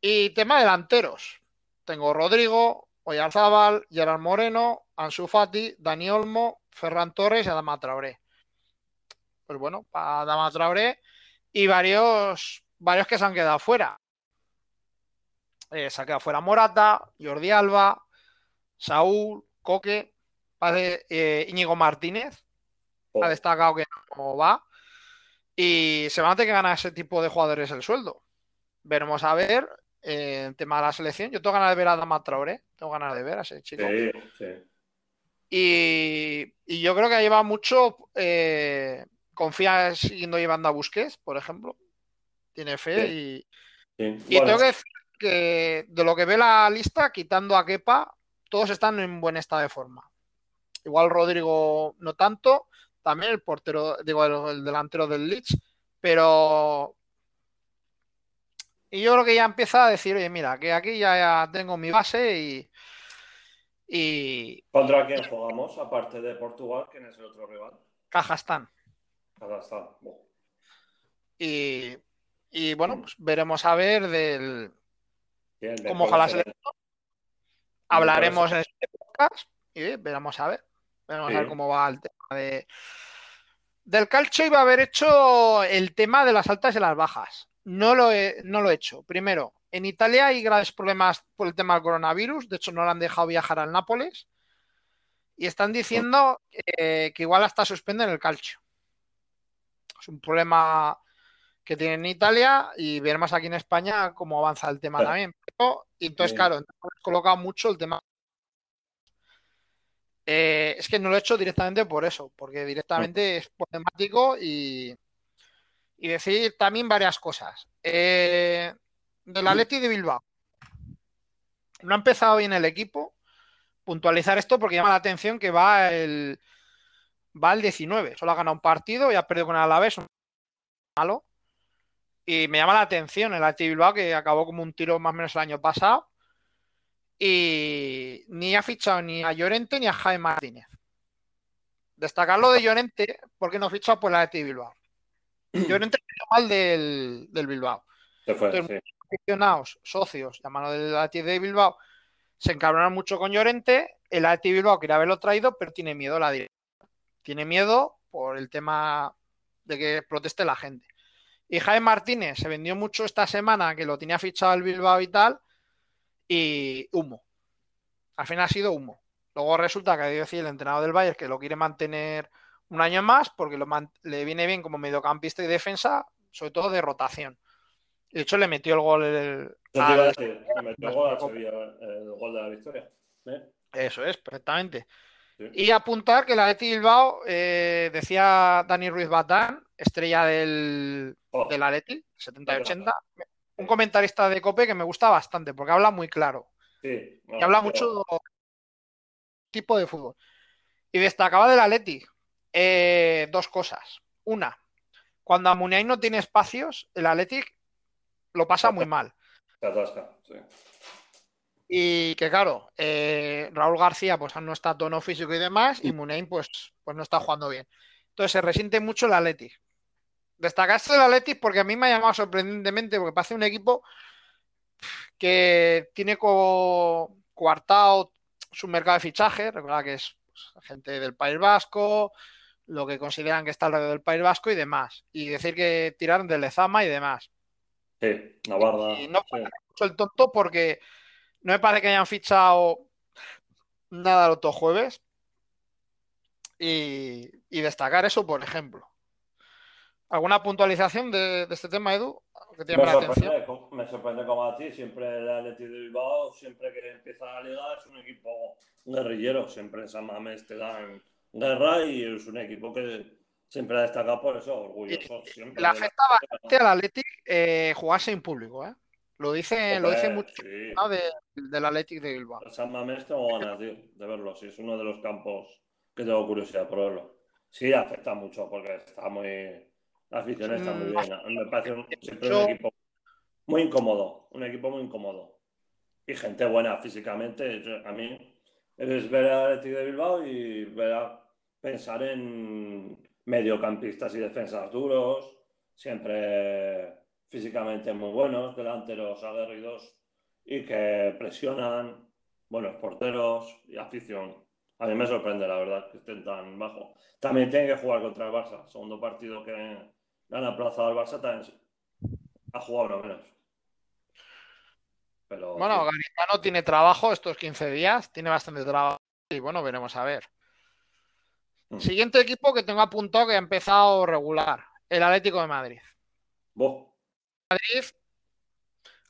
Y tema delanteros. Tengo Rodrigo, Oyarzábal, Gerard Moreno, Ansu Fati, Dani Olmo, Ferran Torres y Adama Traoré. Pues bueno, para Adama Traoré y varios, varios que se han quedado fuera. Eh, se ha quedado fuera Morata, Jordi Alba, Saúl, Coque, parece, eh, Íñigo Martínez, ha Joder. destacado que no va. Y se van a tener que ganar ese tipo de jugadores el sueldo. Veremos a ver eh, el tema de la selección. Yo tengo ganas de ver a Dama Traoré. Tengo ganas de ver a ese chico. Sí, sí. Y, y yo creo que lleva mucho. eh, confía siguiendo llevando a Busquets, por ejemplo. Tiene fe y, y Bueno, tengo que decir que de lo que ve la lista, quitando a Kepa, todos están en buen estado de forma. Igual Rodrigo no tanto, también el portero, digo, el, el delantero del Leeds, pero. Y yo creo que ya empieza a decir, oye, mira, que aquí ya, ya tengo mi base y. Y. ¿Contra quién jugamos? Aparte de Portugal, ¿quién es el otro rival? Kazajstán. Kazajstán. Y. Y bueno, pues veremos a ver del. Bien, cómo ojalá se Hablaremos en este podcast y veremos a ver. Veremos a ver cómo va el tema de. Del calcio iba a haber hecho el tema de las altas y las bajas. No lo he, no lo he hecho. Primero, en Italia hay graves problemas por el tema del coronavirus. De hecho, no le han dejado viajar al Nápoles. Y están diciendo eh, que igual hasta suspenden el calcio. Es un problema que tienen en Italia y veremos aquí en España cómo avanza el tema también. Pero, y entonces, claro, he colocado mucho el tema. Eh, es que no lo he hecho directamente por eso, porque directamente es problemático y, y decir también varias cosas. Eh, del Atleti de Bilbao. No ha empezado bien el equipo. Puntualizar esto porque llama la atención que va el va el 19. Solo ha ganado un partido y ha perdido con el Alavés. Un malo. Y me llama la atención el Atleti Bilbao que acabó como un tiro más o menos el año pasado. Y ni ha fichado ni a Llorente ni a Jaime Martínez. Destacar lo de Llorente porque no *clears throat* ha fichado por el Atleti Bilbao. Llorente es mal del, del Bilbao Se fue, Entonces, sí. aficionados, socios, la mano del Athletic de Bilbao, se encabronan mucho con Llorente. El Athletic Bilbao quería haberlo traído, pero tiene miedo la dirección. Tiene miedo por el tema de que proteste la gente. Y Jaime Martínez se vendió mucho esta semana, que lo tenía fichado el Bilbao y tal, y humo. Al final ha sido humo. Luego resulta que ha decir el entrenador del Bayern que lo quiere mantener un año más porque lo le viene bien como mediocampista y defensa, sobre todo de rotación. De hecho, le metió el gol el- al- decir, que metió gol a Sevilla, el gol de la victoria. ¿Eh? Eso es, perfectamente. Sí. Y apuntar que la Athletic Bilbao, eh, decía Dani Ruiz Batán, estrella del, Oh, del Athletic, 70 y 80, un comentarista de COPE que me gusta bastante porque habla muy claro sí, y habla pero- mucho tipo de fútbol. Y destacaba del Athletic eh, dos cosas. Una, cuando Amuniay no tiene espacios, el Athletic lo pasa muy mal. sí. Y que claro, eh, Raúl García pues no está a tono físico y demás, y Munein pues, pues no está jugando bien. Entonces se resiente mucho el Athletic. Destacaste el Athletic porque a mí me ha llamado sorprendentemente, porque parece un equipo que tiene coartado su mercado de fichaje, recuerda que es pues, gente del País Vasco, lo que consideran que está alrededor del País Vasco y demás. Y decir que tiraron de Lezama y demás. Sí, Navarra. Y no sí. mucho el tonto porque no me parece que hayan fichado nada el otro jueves. Y, y destacar eso, por ejemplo. ¿Alguna puntualización de, de este tema, Edu? Que te me, sorprende, me sorprende como a ti, siempre el Atleti de Bilbao, siempre que empieza la liga es un equipo guerrillero, siempre en San Mamés te dan guerra y es un equipo que siempre ha destacado por eso, orgulloso. Siempre la afecta bastante al Athletic eh, jugarse en público, ¿eh? Lo dice, lo dice mucho ¿no? de, del Athletic de Bilbao. San Mamés tengo ganas, tío, de verlo, sí, es uno de los campos que tengo curiosidad por verlo. Sí, afecta mucho porque está muy... Afición está muy bien. Me parece un, siempre un equipo muy incómodo, un equipo muy incómodo. Y gente buena físicamente. A mí es ver al de Bilbao y ver a pensar en mediocampistas y defensas duros, siempre físicamente muy buenos, delanteros aguerridos y que presionan, buenos porteros y afición. A mí me sorprende, la verdad, que estén tan bajo. También tienen que jugar contra el Barça. Segundo partido que han aplazado al Barça también ha jugado uno menos. Pero, bueno, sí. Garitano tiene trabajo estos 15 días, tiene bastante trabajo y bueno, veremos a ver. Mm. Siguiente equipo que tengo apuntado que ha empezado regular, el Atlético de Madrid. Madrid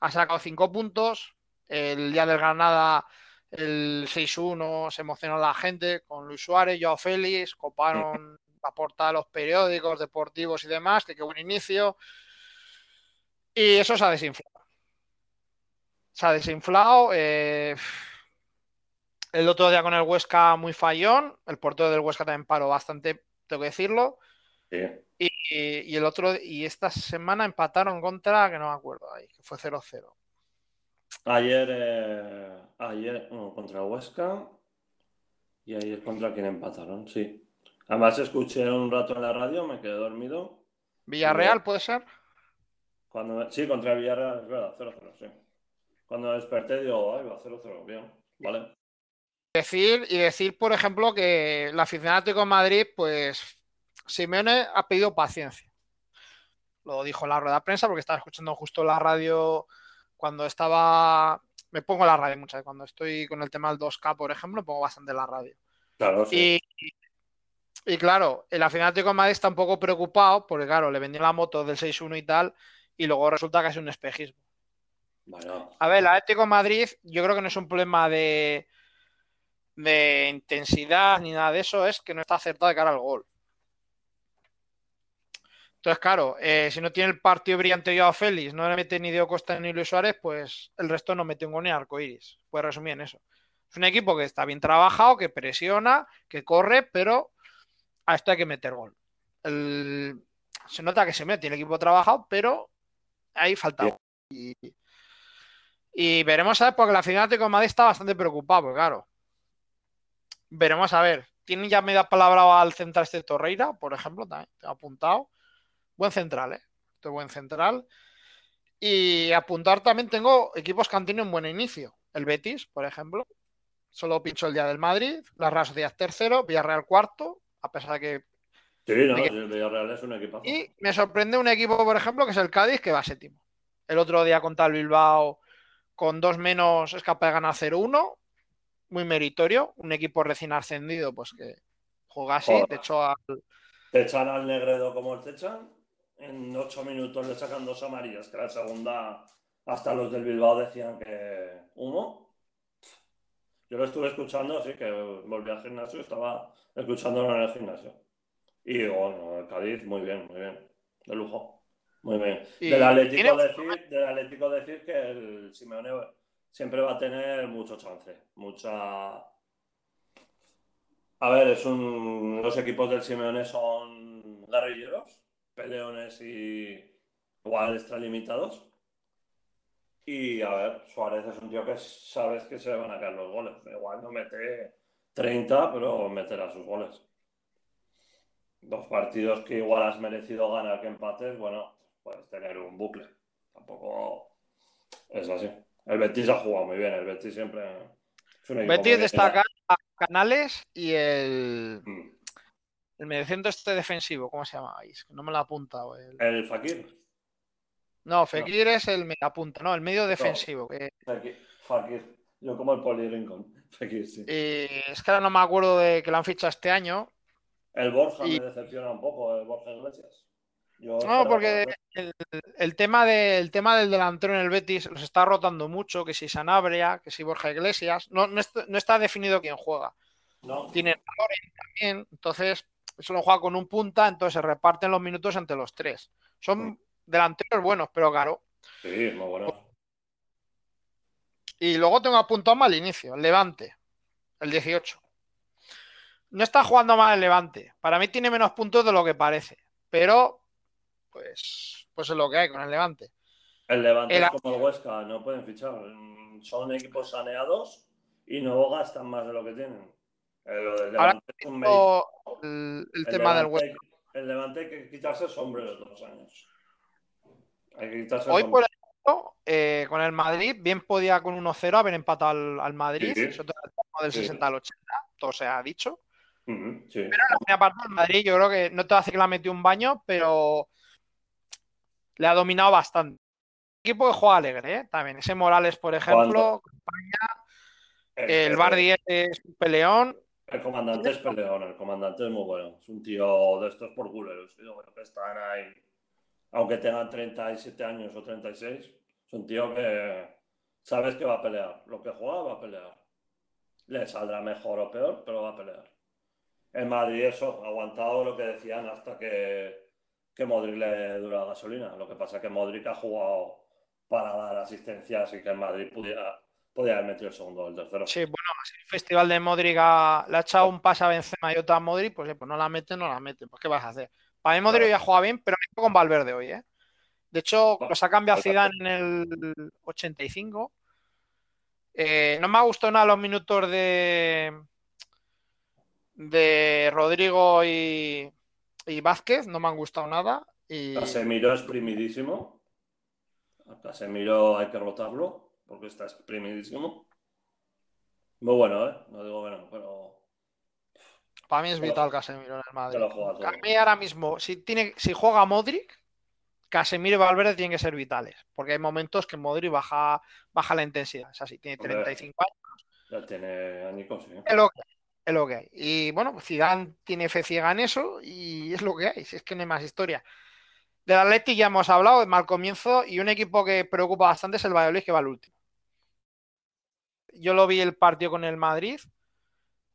ha sacado 5 puntos, el día del Granada el 6-1 se emocionó la gente con Luis Suárez, Joao Félix, coparon la portada de los periódicos deportivos y demás, que qué buen inicio. Y eso se ha desinflado. Se ha desinflado. Eh... El otro día con el Huesca muy fallón. El portero del Huesca también paró bastante, tengo que decirlo. Sí. Y, y, el otro, y esta semana empataron contra, que no me acuerdo ahí, que fue 0-0. Ayer, eh, ayer no, contra Huesca y ayer contra quien empataron, sí. Además escuché un rato en la radio, me quedé dormido. ¿Villarreal puede ser? Cuando, sí, contra Villarreal, es verdad, 0-0, sí. Cuando desperté digo, ay, va 0-0, bien, vale. Decir, y decir, por ejemplo, que el aficionado de Madrid, pues Simeone ha pedido paciencia. Lo dijo en la rueda de prensa porque estaba escuchando justo la radio cuando estaba. Me pongo la radio muchas veces. Cuando estoy con el tema del 2K, por ejemplo, me pongo bastante la radio. Claro, sí. Y, y claro, el aficionado de Madrid está un poco preocupado porque, claro, le vendió la moto del 6-1 y tal, y luego resulta que es un espejismo. Bueno. A ver, el Atlético de Madrid, yo creo que no es un problema de, de intensidad ni nada de eso, es que no está acertado de cara al gol. Entonces, claro, eh, si no tiene el partido brillante yo a Félix, no le mete ni Diego Costa ni Luis Suárez, pues el resto no mete un gol ni arcoiris. Puede resumir en eso. Es un equipo que está bien trabajado, que presiona, que corre, pero a esto hay que meter gol. El... Se nota que se mete el equipo trabajado, pero ahí falta. Y, y veremos a ver, porque la final de Madrid está bastante preocupado, porque claro. Veremos a ver. Tienen ya media palabra al central este Torreira, por ejemplo, también apuntado. Buen central, ¿eh? Este buen central. Y apuntar también tengo equipos que han tenido un buen inicio. El Betis, por ejemplo. Solo pinchó el día del Madrid. La Real Sociedad tercero. Villarreal cuarto. A pesar de que. Sí, no, que... el Villarreal es un equipo. Y me sorprende un equipo, por ejemplo, que es el Cádiz, que va séptimo. El otro día contra el Bilbao, con dos menos, es capaz de ganar 0-1. Muy meritorio. Un equipo recién ascendido, pues que juega así. Joder. De hecho, al... Te echan al Negredo como te echan en ocho minutos le sacan dos amarillas, que la segunda hasta los del Bilbao decían que humo. Yo lo estuve escuchando, sí, que volví al gimnasio, estaba escuchándolo en el gimnasio. Y bueno, el Cádiz, muy bien, muy bien, de lujo. Muy bien. Del Atlético, ¿tiene... decir, del Atlético decir que el Simeone siempre va a tener mucho chance, mucha A ver, es un... los equipos del Simeone son guerrilleros, peleones y igual extralimitados. Y a ver, Suárez es un tío que sabes que se van a caer los goles. Igual no mete 30, pero meterá sus goles. Dos partidos que igual has merecido ganar que empates, bueno, puedes tener un bucle. Tampoco es así. El Betis ha jugado muy bien, el Betis siempre. Betis destaca a Canales y el. Mm. El mediocentro este defensivo, ¿cómo se llama? No me lo ha apuntado. El, el Fakir. No, Fekir es el punta, no, el medio defensivo. Fakir, Yo como el Poli. Fekir, sí. es que ahora no me acuerdo de que lo han fichado este año. El Borja me decepciona un poco, el Borja Iglesias. no, porque el, tema tema del delantero en el Betis los está rotando mucho, que si Sanabria, que si Borja Iglesias. No, no, está, definido quién juega. No. Tienen también, entonces solo juega con un punta, entonces se reparten los minutos entre los tres. Son delanteros buenos, pero caro. Sí, muy bueno. Y luego tengo apuntado mal inicio, el Levante, el 18. No está jugando mal el Levante. Para mí tiene menos puntos de lo que parece. Pero, pues, pues es lo que hay con el Levante. El Levante es como el Huesca, no pueden fichar. Son equipos saneados y no gastan más de lo que tienen. El, Levante el, tema del Huesca. El Levante hay que quitarse el sombrero de dos años. Hoy, por ejemplo, eh, con el Madrid, bien podía con 1-0 haber empatado al, Madrid, eso del 60 al 80, todo se ha dicho. Pero la primera parte del Madrid, yo creo que no te va a decir que le ha metido un baño, pero le ha dominado bastante. equipo que juega alegre, ¿eh? también. Ese Morales, por ejemplo, el, Bardi es un peleón. El comandante es peleón, el comandante es muy bueno. Es un tío de estos por culeros, que están ahí aunque tenga 37 años o 36, es un tío que sabes que va a pelear. Lo que juega va a pelear. Le saldrá mejor o peor, pero va a pelear. En Madrid eso, ha aguantado lo que decían hasta que, que Modric le dura la gasolina. Lo que pasa es que Modric ha jugado para dar asistencias y que en Madrid pudiera, podía haber metido el segundo o el tercero. Sí, bueno, si el festival de Modric le ha echado un pase a Benzema y otra a Modric, pues, pues no la mete, no la mete. Pues ¿qué vas a hacer? Para mí Modric ya juega bien, pero con Valverde hoy, ¿eh? De hecho, los ha cambiado Zidane en el 85. Eh, no me ha gustado nada los minutos de de Rodrigo y, Vázquez, no me han gustado nada. Y... Casemiro es primidísimo. A Casemiro hay que rotarlo porque está exprimidísimo. Muy bueno, ¿eh? No digo bueno, pero para mí es vital Casemiro en el Madrid. A mí ahora mismo, si, tiene, si juega Modric, Casemiro y Valverde tienen que ser vitales. Porque hay momentos que Modric baja, baja la intensidad. Es así, tiene 35 años. Ya tiene añicos, sí. Es lo, que, es lo que hay. Y bueno, Zidane tiene fe ciega en eso y es lo que hay. Si es que no hay más historia. Del Atleti ya hemos hablado, de mal comienzo, y un equipo que preocupa bastante es el Valladolid, que va al último. Yo lo vi el partido con el Madrid.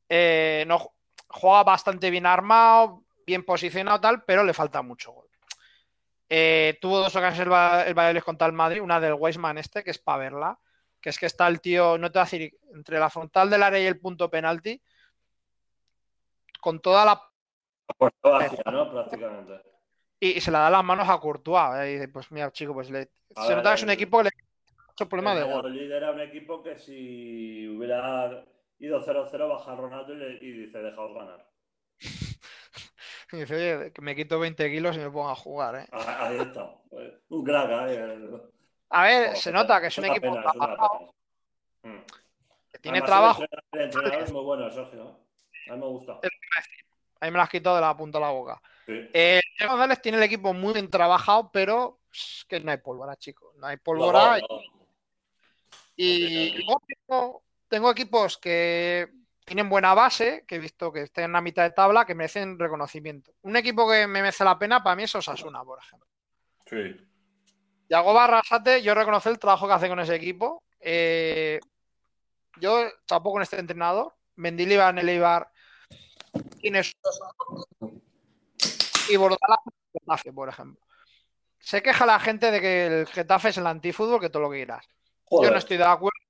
Eh, no, juega bastante bien armado, bien posicionado, tal, pero le falta mucho gol. Eh, tuvo dos ocasiones el, el Valladolid contra el Madrid, una del Weisman este, que es para verla, que es que está el tío, no te voy a decir, entre la frontal del área y el punto penalti, con toda la... ¿no? Prácticamente. Y, se le da las manos a Courtois. Y dice, pues mira, chico, pues le... se nota que es un equipo que le mucho problema de gol. El era un equipo que si hubiera ido 0-0 baja Ronaldo y, dice, dejaos ganar. *laughs* y dice, oye, me quito 20 kilos y me pongo a jugar, ¿eh? Ah, ahí está. Un crack, ¿eh? A ver, se nota que es un equipo mm. que tiene trabajo. El entrenador es muy bueno, Sergio. A mí me gusta. A mí me lo has quitado de la punta de la boca. Sí. Eh, González tiene el equipo muy bien trabajado, pero es que no hay pólvora, chicos. No hay pólvora. Y, luego tengo equipos que tienen buena base, que he visto que estén en la mitad de tabla, que merecen reconocimiento. Un equipo que me merece la pena para mí es Osasuna, por ejemplo. Sí. Yago Barrasate, yo reconozco el trabajo que hace con ese equipo. Eh, yo tampoco con este entrenador. Mendilibar en el Eibar tiene y Bordala Getafe, por ejemplo. Se queja la gente de que el Getafe es el antifútbol, que todo lo que quieras. Yo no estoy de acuerdo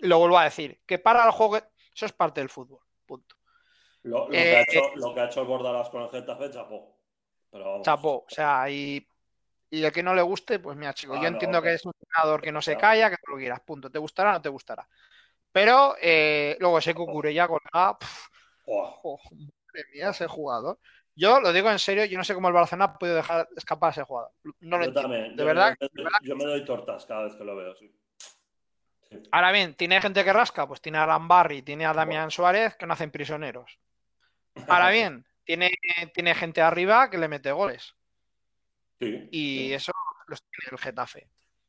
lo vuelvo a decir, que para el juego, eso es parte del fútbol, punto. Lo, lo Eh, que ha hecho, lo que ha hecho el Bordalas con el Getafe, chapó. Pero vamos. chapó. O sea, y, y el que no le guste, pues mira, chico, Ah, yo no, entiendo que es un entrenador que no se calla, que tú lo quieras, punto. ¿Te gustará o no te gustará? Pero eh, luego ese Cucurella Buah. jo, madre mía, ese jugador. Yo lo digo en serio, yo no sé cómo el Barcelona ha podido dejar escapar a ese jugador. No lo Yo entiendo. también. De yo, verdad, de verdad. yo me doy tortas cada vez que lo veo, sí. Ahora bien, tiene gente que rasca, pues tiene a Rambarri, tiene a Damián Suárez, que no hacen prisioneros. Ahora bien, tiene, tiene gente arriba que le mete goles. Sí, Y sí. eso los tiene el Getafe.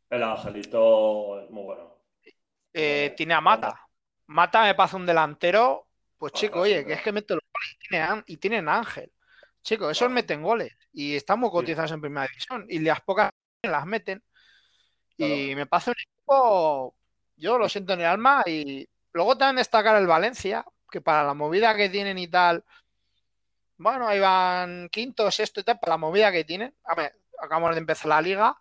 El Angelito es muy bueno. Eh, Bueno, tiene a Mata. Mata me pasa un delantero. Pues Ah, chico, oye, que es que mete los goles y, tiene a- y tienen Ángel. Chicos, esos Claro. meten goles. Y están muy cotizados en primera división. Y las pocas las meten. Y Claro. me pasa un equipo, yo lo siento en el alma. Y luego también destacar el Valencia, que para la movida que tienen y tal, bueno, ahí van quinto, sexto y tal, para la movida que tienen. A ver, acabamos de empezar la liga.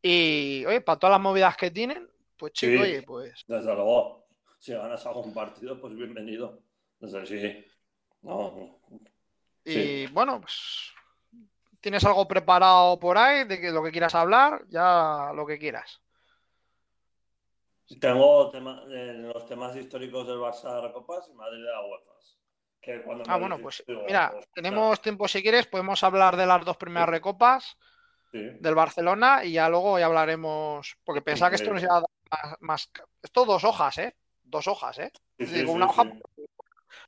Y, oye, para todas las movidas que tienen, pues chico, Sí. oye, pues Desde luego, si ganas algún partido, pues bienvenido. Desde sí. No, Y Sí. bueno, pues tienes algo preparado por ahí de que lo que quieras hablar, ya lo que quieras. Tengo tema, eh, los temas históricos del Barça de Recopas y Madrid de la UEFA. Que cuando Ah, bueno, pues digo, mira, pues, tenemos tiempo si quieres, podemos hablar de las dos primeras recopas sí, del Barcelona y ya luego ya hablaremos, porque pensaba que esto nos iba a dar más, más- Esto dos hojas, ¿eh? Dos hojas, ¿eh? sí, Digo, una hoja,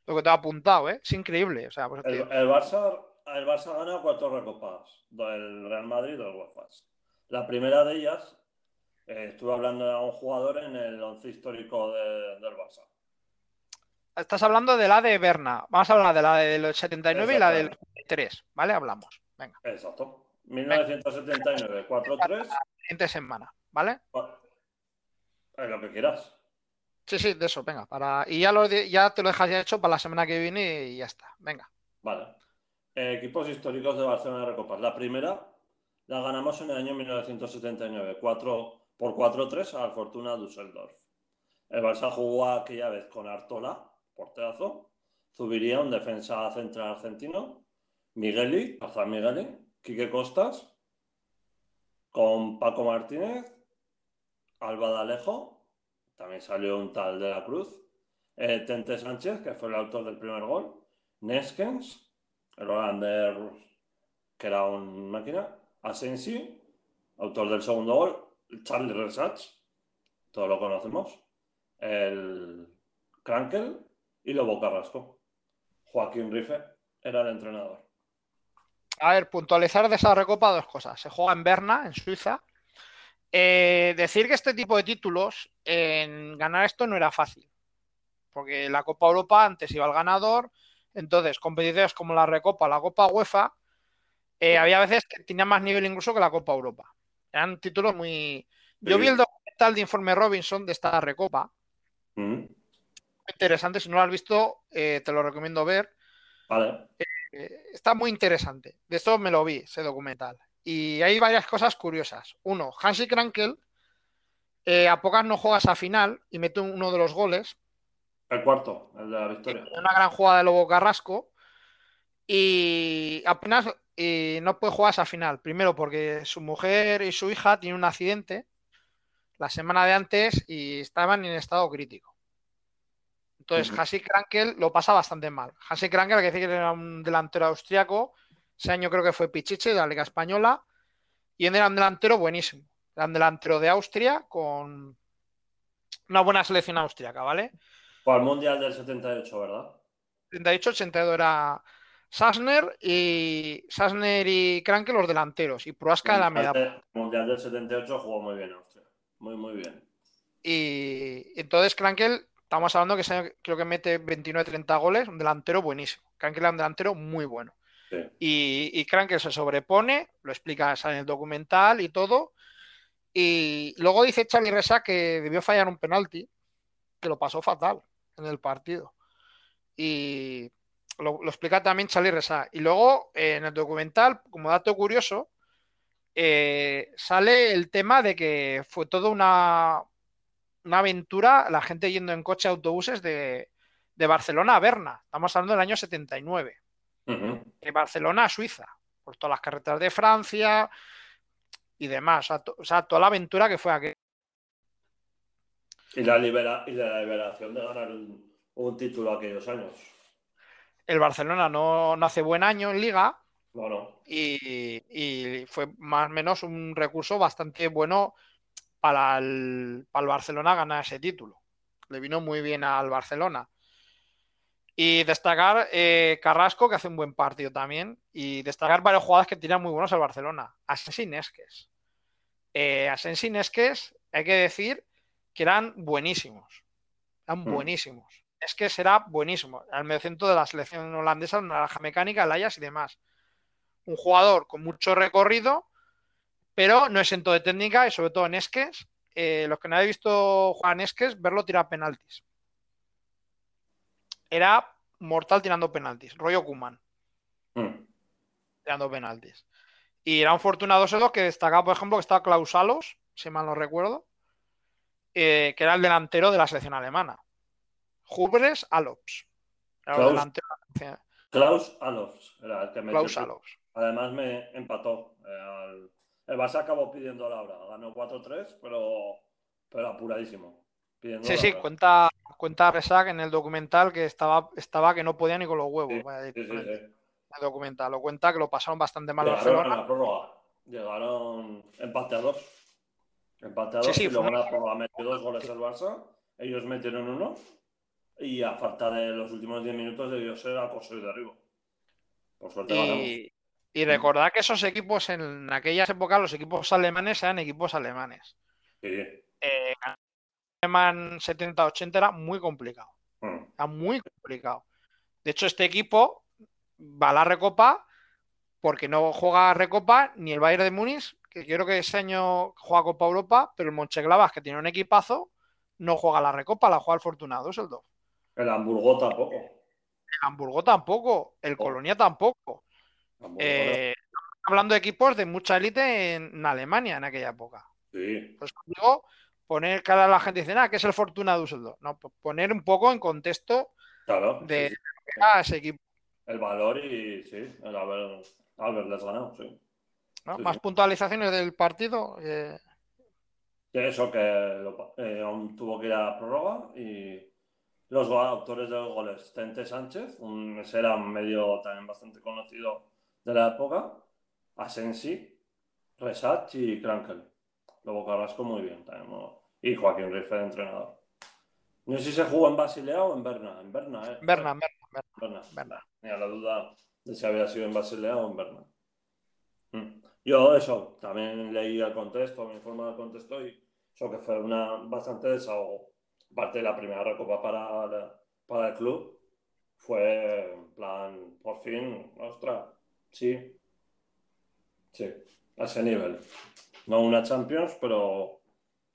lo que te he apuntado, ¿eh? Es increíble, o sea, pues, El, el Barça, el Barça gana cuatro recopas, del Real Madrid y del UEFA. La primera de ellas, eh, estuve hablando de un jugador en el once histórico de- del Barça. estás hablando de la de Berna, vamos a hablar de la del 79 y la del Exactamente. 3, ¿vale? Hablamos, venga, Exacto. 1979, 4-3, siguiente semana, ¿vale? es lo que quieras. Sí, sí, de eso, venga, para... y ya, lo ya te lo dejas ya hecho para la semana que viene y ya está, venga. Vale. Eh, equipos históricos de Barcelona de Recopas. La primera la ganamos en el año 1979, 4 por 4-3 al Fortuna Düsseldorf. El Barça jugó aquella vez con Artola, porterazo, Zubiría, un defensa central argentino, Migueli, Azar Migueli, Quique Costas, con Paco Martínez, Alba de Alejo, también salió un tal de la Cruz, eh, Tente Sánchez, que fue el autor del primer gol, Neskens, el holandés que era un máquina, Asensi, autor del segundo gol, Charlie Resach, todos lo conocemos, el Krankel y Lobo Carrasco. Joaquín Rife era el entrenador. A ver, puntualizar de esa recopa dos cosas. Se juega en Berna, en Suiza. Eh, decir que este tipo de títulos, en ganar esto no era fácil. Porque la Copa Europa antes iba al ganador. Entonces, competiciones como la Recopa, la Copa UEFA, eh, había veces que tenían más nivel incluso que la Copa Europa. Eran títulos muy. Yo Sí. vi el documental de Informe Robinson de esta Recopa. Mm, interesante. Si no lo has visto, eh, te lo recomiendo ver. Vale. Eh, está muy interesante. De esto me lo vi, ese documental. Y hay varias cosas curiosas. Uno, Hansi Krankel eh, a pocas no juega esa final y mete uno de los goles. El cuarto, el de la victoria. Una gran jugada de Lobo Carrasco. Y apenas eh, no puede jugar esa final. Primero porque su mujer y su hija tienen un accidente la semana de antes y estaban en estado crítico. Entonces, Ujú. Hansi Krankel lo pasa bastante mal. Hansi Krankel, que decir que era un delantero austriaco. Ese año creo que fue Pichichi de la Liga Española. Y él era un delantero buenísimo. Era un delantero de Austria con una buena selección austriaca, ¿vale? Fue al Mundial del 78, ¿verdad? 38-82 era Sassner y Sassner y Krankel los delanteros. Y Proaska la media. Mundial del 78 jugó muy bien Austria. Muy, muy bien. Y entonces Krankel, estamos hablando que creo que mete 29-30 goles, un delantero buenísimo. Krankel era un delantero muy bueno. Sí. Y, y Krankel se sobrepone, lo explica en el documental y todo. Y luego dice Charlie Resa que debió fallar un penalti, que lo pasó fatal en el partido. Y lo, lo explica también Charlie Resa. Y luego eh, en el documental, como dato curioso, eh, sale el tema de que fue toda una, una aventura, la gente yendo en coche a autobuses de, de Barcelona a Berna. Estamos hablando del año 79. De Barcelona a Suiza, por todas las carreteras de Francia y demás. O sea, toda la aventura que fue aquel. Y la, libera y la liberación de ganar un, título aquellos años. El Barcelona no, no hace buen año en Liga. No, Y, y, fue más o menos un recurso bastante bueno para el, para el Barcelona ganar ese título. Le vino muy bien al Barcelona. Y destacar eh, Carrasco, que hace un buen partido también. Y destacar varios jugadores que tiran muy buenos al Barcelona. Asensi Nesques. Eh, Asensi Nesques, hay que decir que eran buenísimos. Eran mm. buenísimos. Es que será buenísimo. Al medio centro de la selección holandesa, naranja mecánica, el Ajax y demás. Un jugador con mucho recorrido, pero no exento de técnica y sobre todo en Esques. Eh, los que no habéis visto jugar en Esques, verlo tirar penaltis. Era mortal tirando penaltis. Rollo Kuman. Mm. Tirando penaltis. Y era un Fortuna esos que destacaba, por ejemplo, que estaba Klausalos, si mal no recuerdo, eh, que era el delantero de la selección alemana. Hubres Alops. Klaus, el Alops era el que me Klaus Alops. Además me empató. Eh, el Barça acabó pidiendo la hora. Ganó 4-3, pero, pero apuradísimo. sí, sí, cuenta, cuenta Resac en el documental que estaba, estaba que no podía ni con los huevos. Sí, sí, sí, el documental. Lo cuenta que lo pasaron bastante mal Llegaron la prórroga. Llegaron empate a dos. Empate a dos y luego en la prórroga metió dos goles el Barça. Ellos metieron uno. Y a falta de los últimos 10 minutos debió ser acoso y derribo. Por suerte y... Y recordad que esos equipos en aquellas épocas, los equipos alemanes eran equipos alemanes. Sí. Eh, alemán 70-80 era muy complicado. Mm. Era muy complicado. De hecho, este equipo va a la Recopa porque no juega Recopa ni el Bayern de Múnich, que creo que ese año juega Copa Europa, pero el Monchengladbach, que tiene un equipazo, no juega la Recopa, la juega el Fortunado Düsseldorf. El Hamburgo tampoco. El Hamburgo tampoco. El oh. Colonia tampoco. Eh, hablando de equipos de mucha élite en, Alemania en aquella época. Sí. Pues digo, poner cara a la gente dice, nada, que es el Fortuna Düsseldorf. No, poner un poco en contexto de ese equipo el valor y sí, el haber, haberles ganado, sí. Más puntualizaciones del partido. Eh... Eso, que eh, aún tuvo que ir a prórroga y los autores de los goles, Tente Sánchez, un, ese era un medio también bastante conocido de la época, Asensi, Resach y Krankel. Luego Carrasco muy bien también. Y Joaquín Riffe de entrenador. No sé si se jugó en Basilea o en Berna. En Berna, ¿eh? Berna, Berna. Berna. Mira, la duda de si había sido en Basilea o en Berna. Mm. Yo eso, también leí el contexto, me informé del contexto y eso que fue una bastante desahogo. Parte de la primera recopa para, para el club fue en plan, por fin, ostras, sí, sí, a ese nivel. No una Champions, pero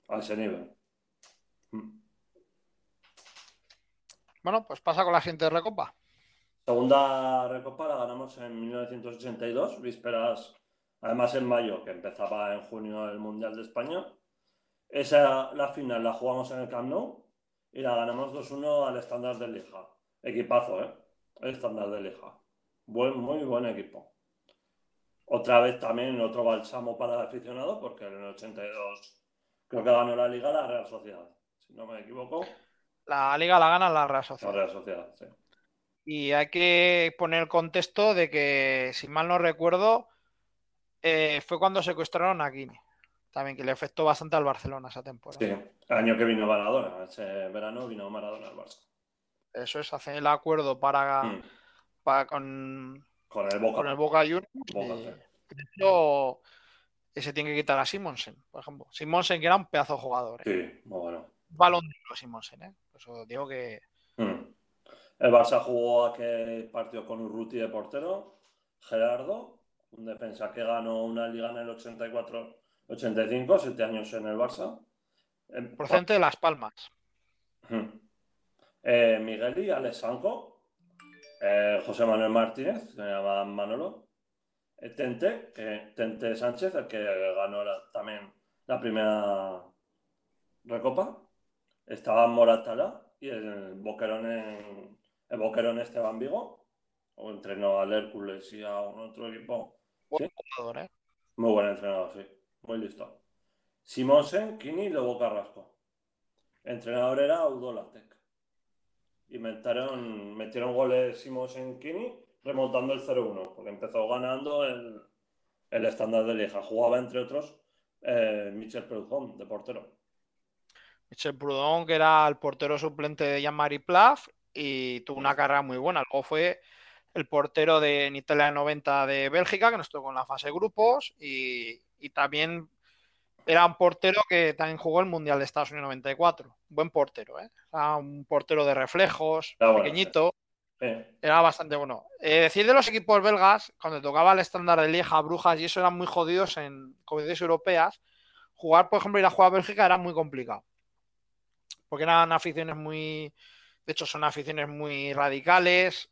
a ese nivel. Bueno, pues pasa con la siguiente recopa. Segunda recopa la ganamos en 1982, vísperas, además en mayo, que empezaba en junio el Mundial de España. Esa, la final la jugamos en el Camp Nou y la ganamos 2-1 al estándar de Lija. Equipazo, ¿eh? El estándar de Lija. Buen, muy buen equipo. Otra vez también otro balsamo para el aficionado, porque en el 82 creo que ganó la Liga la Real Sociedad, si no me equivoco. La liga la gana la Real Sociedad. La Real Sociedad, sí. Y hay que poner el contexto de que, si mal no recuerdo, eh, fue cuando secuestraron a Guinea. También que le afectó bastante al Barcelona esa temporada. Sí, el año que vino Maradona, ese verano vino Maradona al Barça. Eso es, hacer el acuerdo para, mm. para con, con el Boca, con el Boca Juniors. ese tiene que quitar a Simonsen, por ejemplo. Simonsen, que era un pedazo de jugador. ¿eh? Sí, muy bueno. Balón de los Simonsen, ¿eh? eso digo que. Mm. El Barça jugó aquel partido con Urruti de portero, Gerardo, un defensa que ganó una liga en el 84-85, siete años en el Barça. Procedente de Las Palmas. Eh, Miguel y Alessanco, eh, José Manuel Martínez, que se llama Manolo, eh, Tente, que, Tente Sánchez, el que ganó también la primera recopa, estaba Moratala, y el Boquerón en, el Boquerón Esteban Vigo, o entrenó al Hércules y a un otro equipo. Buen jugador, ¿eh? Muy buen entrenador, sí. Muy listo. Simonsen, Kini y Lobo Carrasco. Entrenador era Udolatec. Y metieron, metieron goles Simonsen, Kini, remontando el 0-1, porque empezó ganando el, el estándar de Lieja. Jugaba, entre otros, eh, Michel Prudhomme, de portero. Michel Prudhomme, que era el portero suplente de Jean-Marie Plaf y tuvo una carrera muy buena. Luego fue el portero de en Italia 90 de Bélgica, que nos tocó en la fase de grupos, y, y, también era un portero que también jugó el Mundial de Estados Unidos 94. Buen portero, ¿eh? Era un portero de reflejos, bueno, pequeñito. Era bastante bueno. Eh, decir de los equipos belgas, cuando tocaba el estándar de Lieja, Brujas, y eso eran muy jodidos en competiciones europeas, jugar, por ejemplo, ir a jugar a Bélgica era muy complicado. Porque eran aficiones muy. De hecho, son aficiones muy radicales.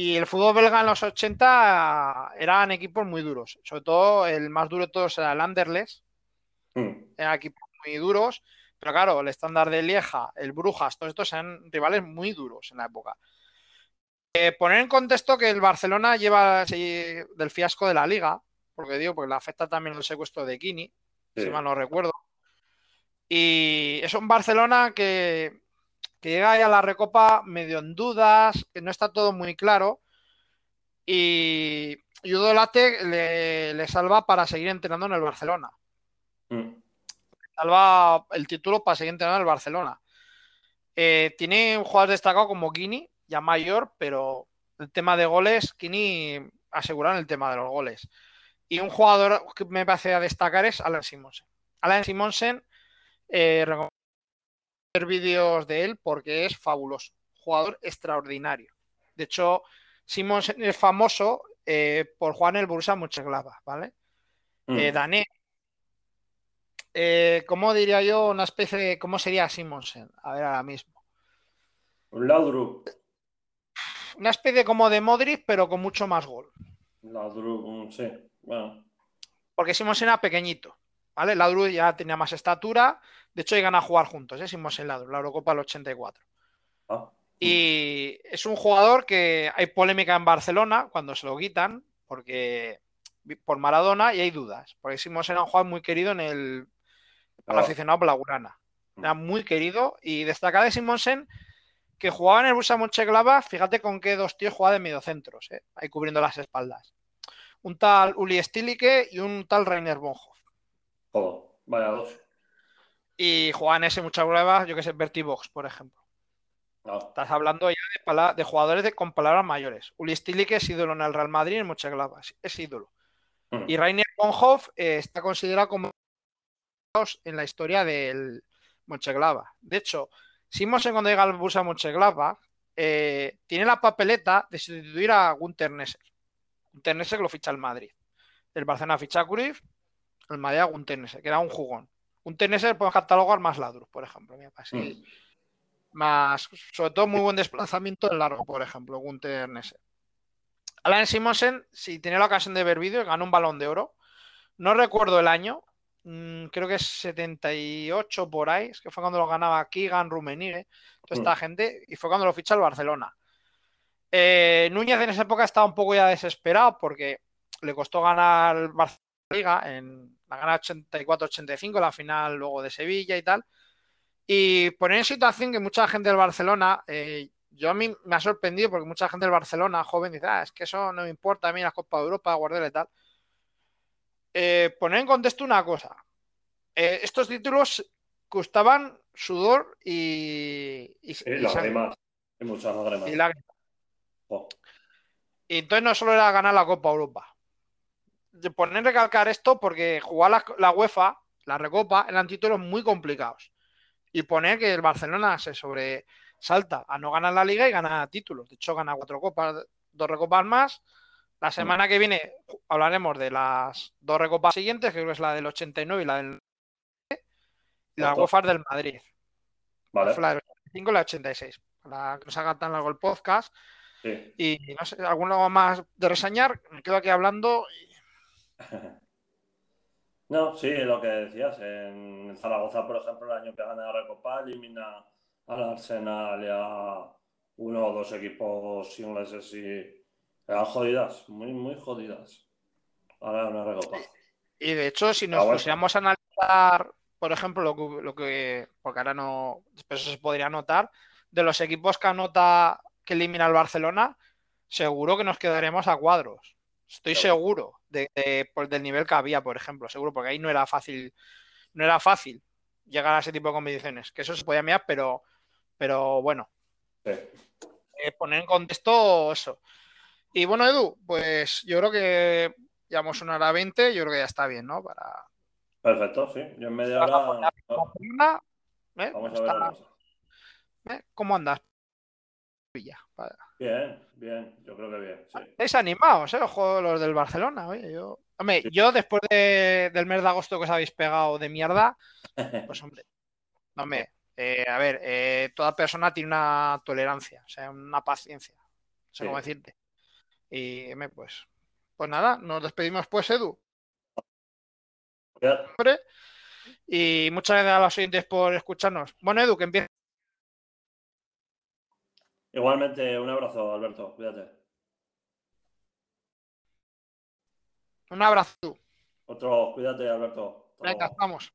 Y el fútbol belga en los 80 eran equipos muy duros. Sobre todo, el más duro de todos era el Anderlecht. Mm. Eran equipos muy duros. Pero claro, el estándar de Lieja, el Brujas, todos estos eran rivales muy duros en la época. Eh, poner en contexto que el Barcelona lleva sí, del fiasco de la liga, porque digo, porque le afecta también el secuestro de Kini, Sí. si mal no recuerdo. Y es un Barcelona que, que llega ahí a la recopa medio en dudas, que no está todo muy claro. Y, y Udo Late le, le salva para seguir entrenando en el Barcelona Mm. salva el título para seguir entrenando en el Barcelona. Eh, tiene un jugador destacado como Kini, ya mayor, pero el tema de goles, Kini aseguran el tema de los goles. Y un jugador que me parece a destacar es Alan Simonsen. Alan Simonsen, eh, ver vídeos de él porque es fabuloso. Jugador extraordinario. De hecho, Simonsen es famoso eh, por jugar en el Borussia Mönchengladbach, ¿vale? Mm. Eh, danés. Eh, ¿Cómo diría yo? Una especie de. ¿Cómo sería Simonsen? A ver, ahora mismo. Un Laudrup. Una especie como de Modric, pero con mucho más gol. Laudrup, mm, sí. Bueno. Porque Simonsen era pequeñito, ¿vale? Laudrup ya tenía más estatura. De hecho, llegan a jugar juntos, ¿eh? Simonsen y Laudrup, la Eurocopa del 84. Ah. Y es un jugador que hay polémica en Barcelona cuando se lo quitan, porque por Maradona y hay dudas. Porque Simonsen era un jugador muy querido en el para Ah. aficionado blaugrana. Era muy querido y destaca de Simonsen que jugaba en el Borussia Mönchengladbach, fíjate con qué dos tíos jugaba de mediocentros, ¿eh? ahí cubriendo las espaldas. Un tal Uli Stilicke y un tal Rainer Bonhoff. Joder, vaya dos. Y jugaban ese Mönchengladbach, yo que sé, Bertie Box, por ejemplo. Estás hablando ya de, de jugadores de, con palabras mayores. Uli Stilicke es ídolo en el Real Madrid en Mönchengladbach, es ídolo. Mm. Y Rainer Bonhoff eh, está considerado como en la historia del Mönchengladbach. De hecho, Simonsen cuando llega al Borussia Mönchengladbach eh, tiene la papeleta de sustituir a Gunter Nesser. Gunter Nesser que lo ficha el Madrid. El Barcelona ficha a Cruyff, el Madrid a Gunter Nesser, que era un jugón. Gunter Nesser podemos catalogar más Ladrus, por ejemplo. Mm. Más, sobre todo muy buen desplazamiento en largo, por ejemplo, Gunter Nesser. Alan Simonsen, si tenía la ocasión de ver vídeos, ganó un balón de oro. No recuerdo el año, mm, creo que es 78 por ahí, es que fue cuando lo ganaba Keegan, Rummenigge, toda esta Mm. gente, y fue cuando lo ficha el Barcelona. Eh, Núñez en esa época estaba un poco ya desesperado porque le costó ganar el Barcelona Liga en la gana 84-85, la final luego de Sevilla y tal. Y poner en situación que mucha gente del Barcelona, eh, yo a mí me ha sorprendido porque mucha gente del Barcelona joven dice, ah, es que eso no me importa a mí la Copa de Europa, Guardiola y tal. Eh, poner en contexto una cosa. Eh, estos títulos costaban sudor y, y, Sí, y las lágrimas. Y muchas lágrimas. y lágrimas. Jo. Y entonces no solo era ganar la Copa Europa. De poner recalcar esto porque jugar la, la UEFA, la Recopa, eran títulos muy complicados. Y poner que el Barcelona se sobresalta a no ganar la Liga y ganar títulos. De hecho, gana cuatro copas, dos recopas más. La semana que viene hablaremos de las dos recopas siguientes, que creo que es la del 89 y la del y la. UEFA del Madrid. Vale. La del 85 y la del 86. Para que no se haga tan largo el podcast. Sí. Y no sé, alguno más de reseñar, me quedo aquí hablando. *laughs* No, sí, lo que decías. En Zaragoza, por ejemplo, el año que gana la Recopa, elimina al Arsenal y a uno o dos equipos ingleses y eran jodidas, muy, muy jodidas. Ahora una recopa. Y de hecho, si nos Ah, pusiéramos a analizar, por ejemplo, lo que, lo que- porque ahora no, después se podría notar, de los equipos que anota que elimina el Barcelona, seguro que nos quedaremos a cuadros. Estoy Seguro. de, de- por- del nivel que había, por ejemplo, seguro, porque ahí no era fácil, no era fácil llegar a ese tipo de competiciones, que eso se podía mirar, pero, pero bueno, Sí. eh, poner en contexto eso. Y bueno, Edu, pues yo creo que llevamos una hora veinte, yo creo que ya está bien, ¿no? Para, Perfecto, sí. Yo en media hora ¿eh? vamos a ver. ¿eh? ¿Cómo andas? Villa? Bien, bien, yo creo que bien, sí. Estáis animados, ¿eh? Ojo, los del Barcelona. Oye, yo... Hombre, Sí. yo después de- del mes de agosto que os habéis pegado de mierda, *laughs* pues hombre, hombre, eh, a ver, eh, toda persona tiene una tolerancia, o sea, una paciencia, no sé Sí. cómo decirte. Y, hombre, pues, pues nada, nos despedimos pues, Edu. Y muchas gracias a los oyentes por escucharnos. Bueno, Edu, que empiece. Igualmente, un abrazo, Alberto, cuídate. Un abrazo. Otro, cuídate, Alberto. Venga, vamos.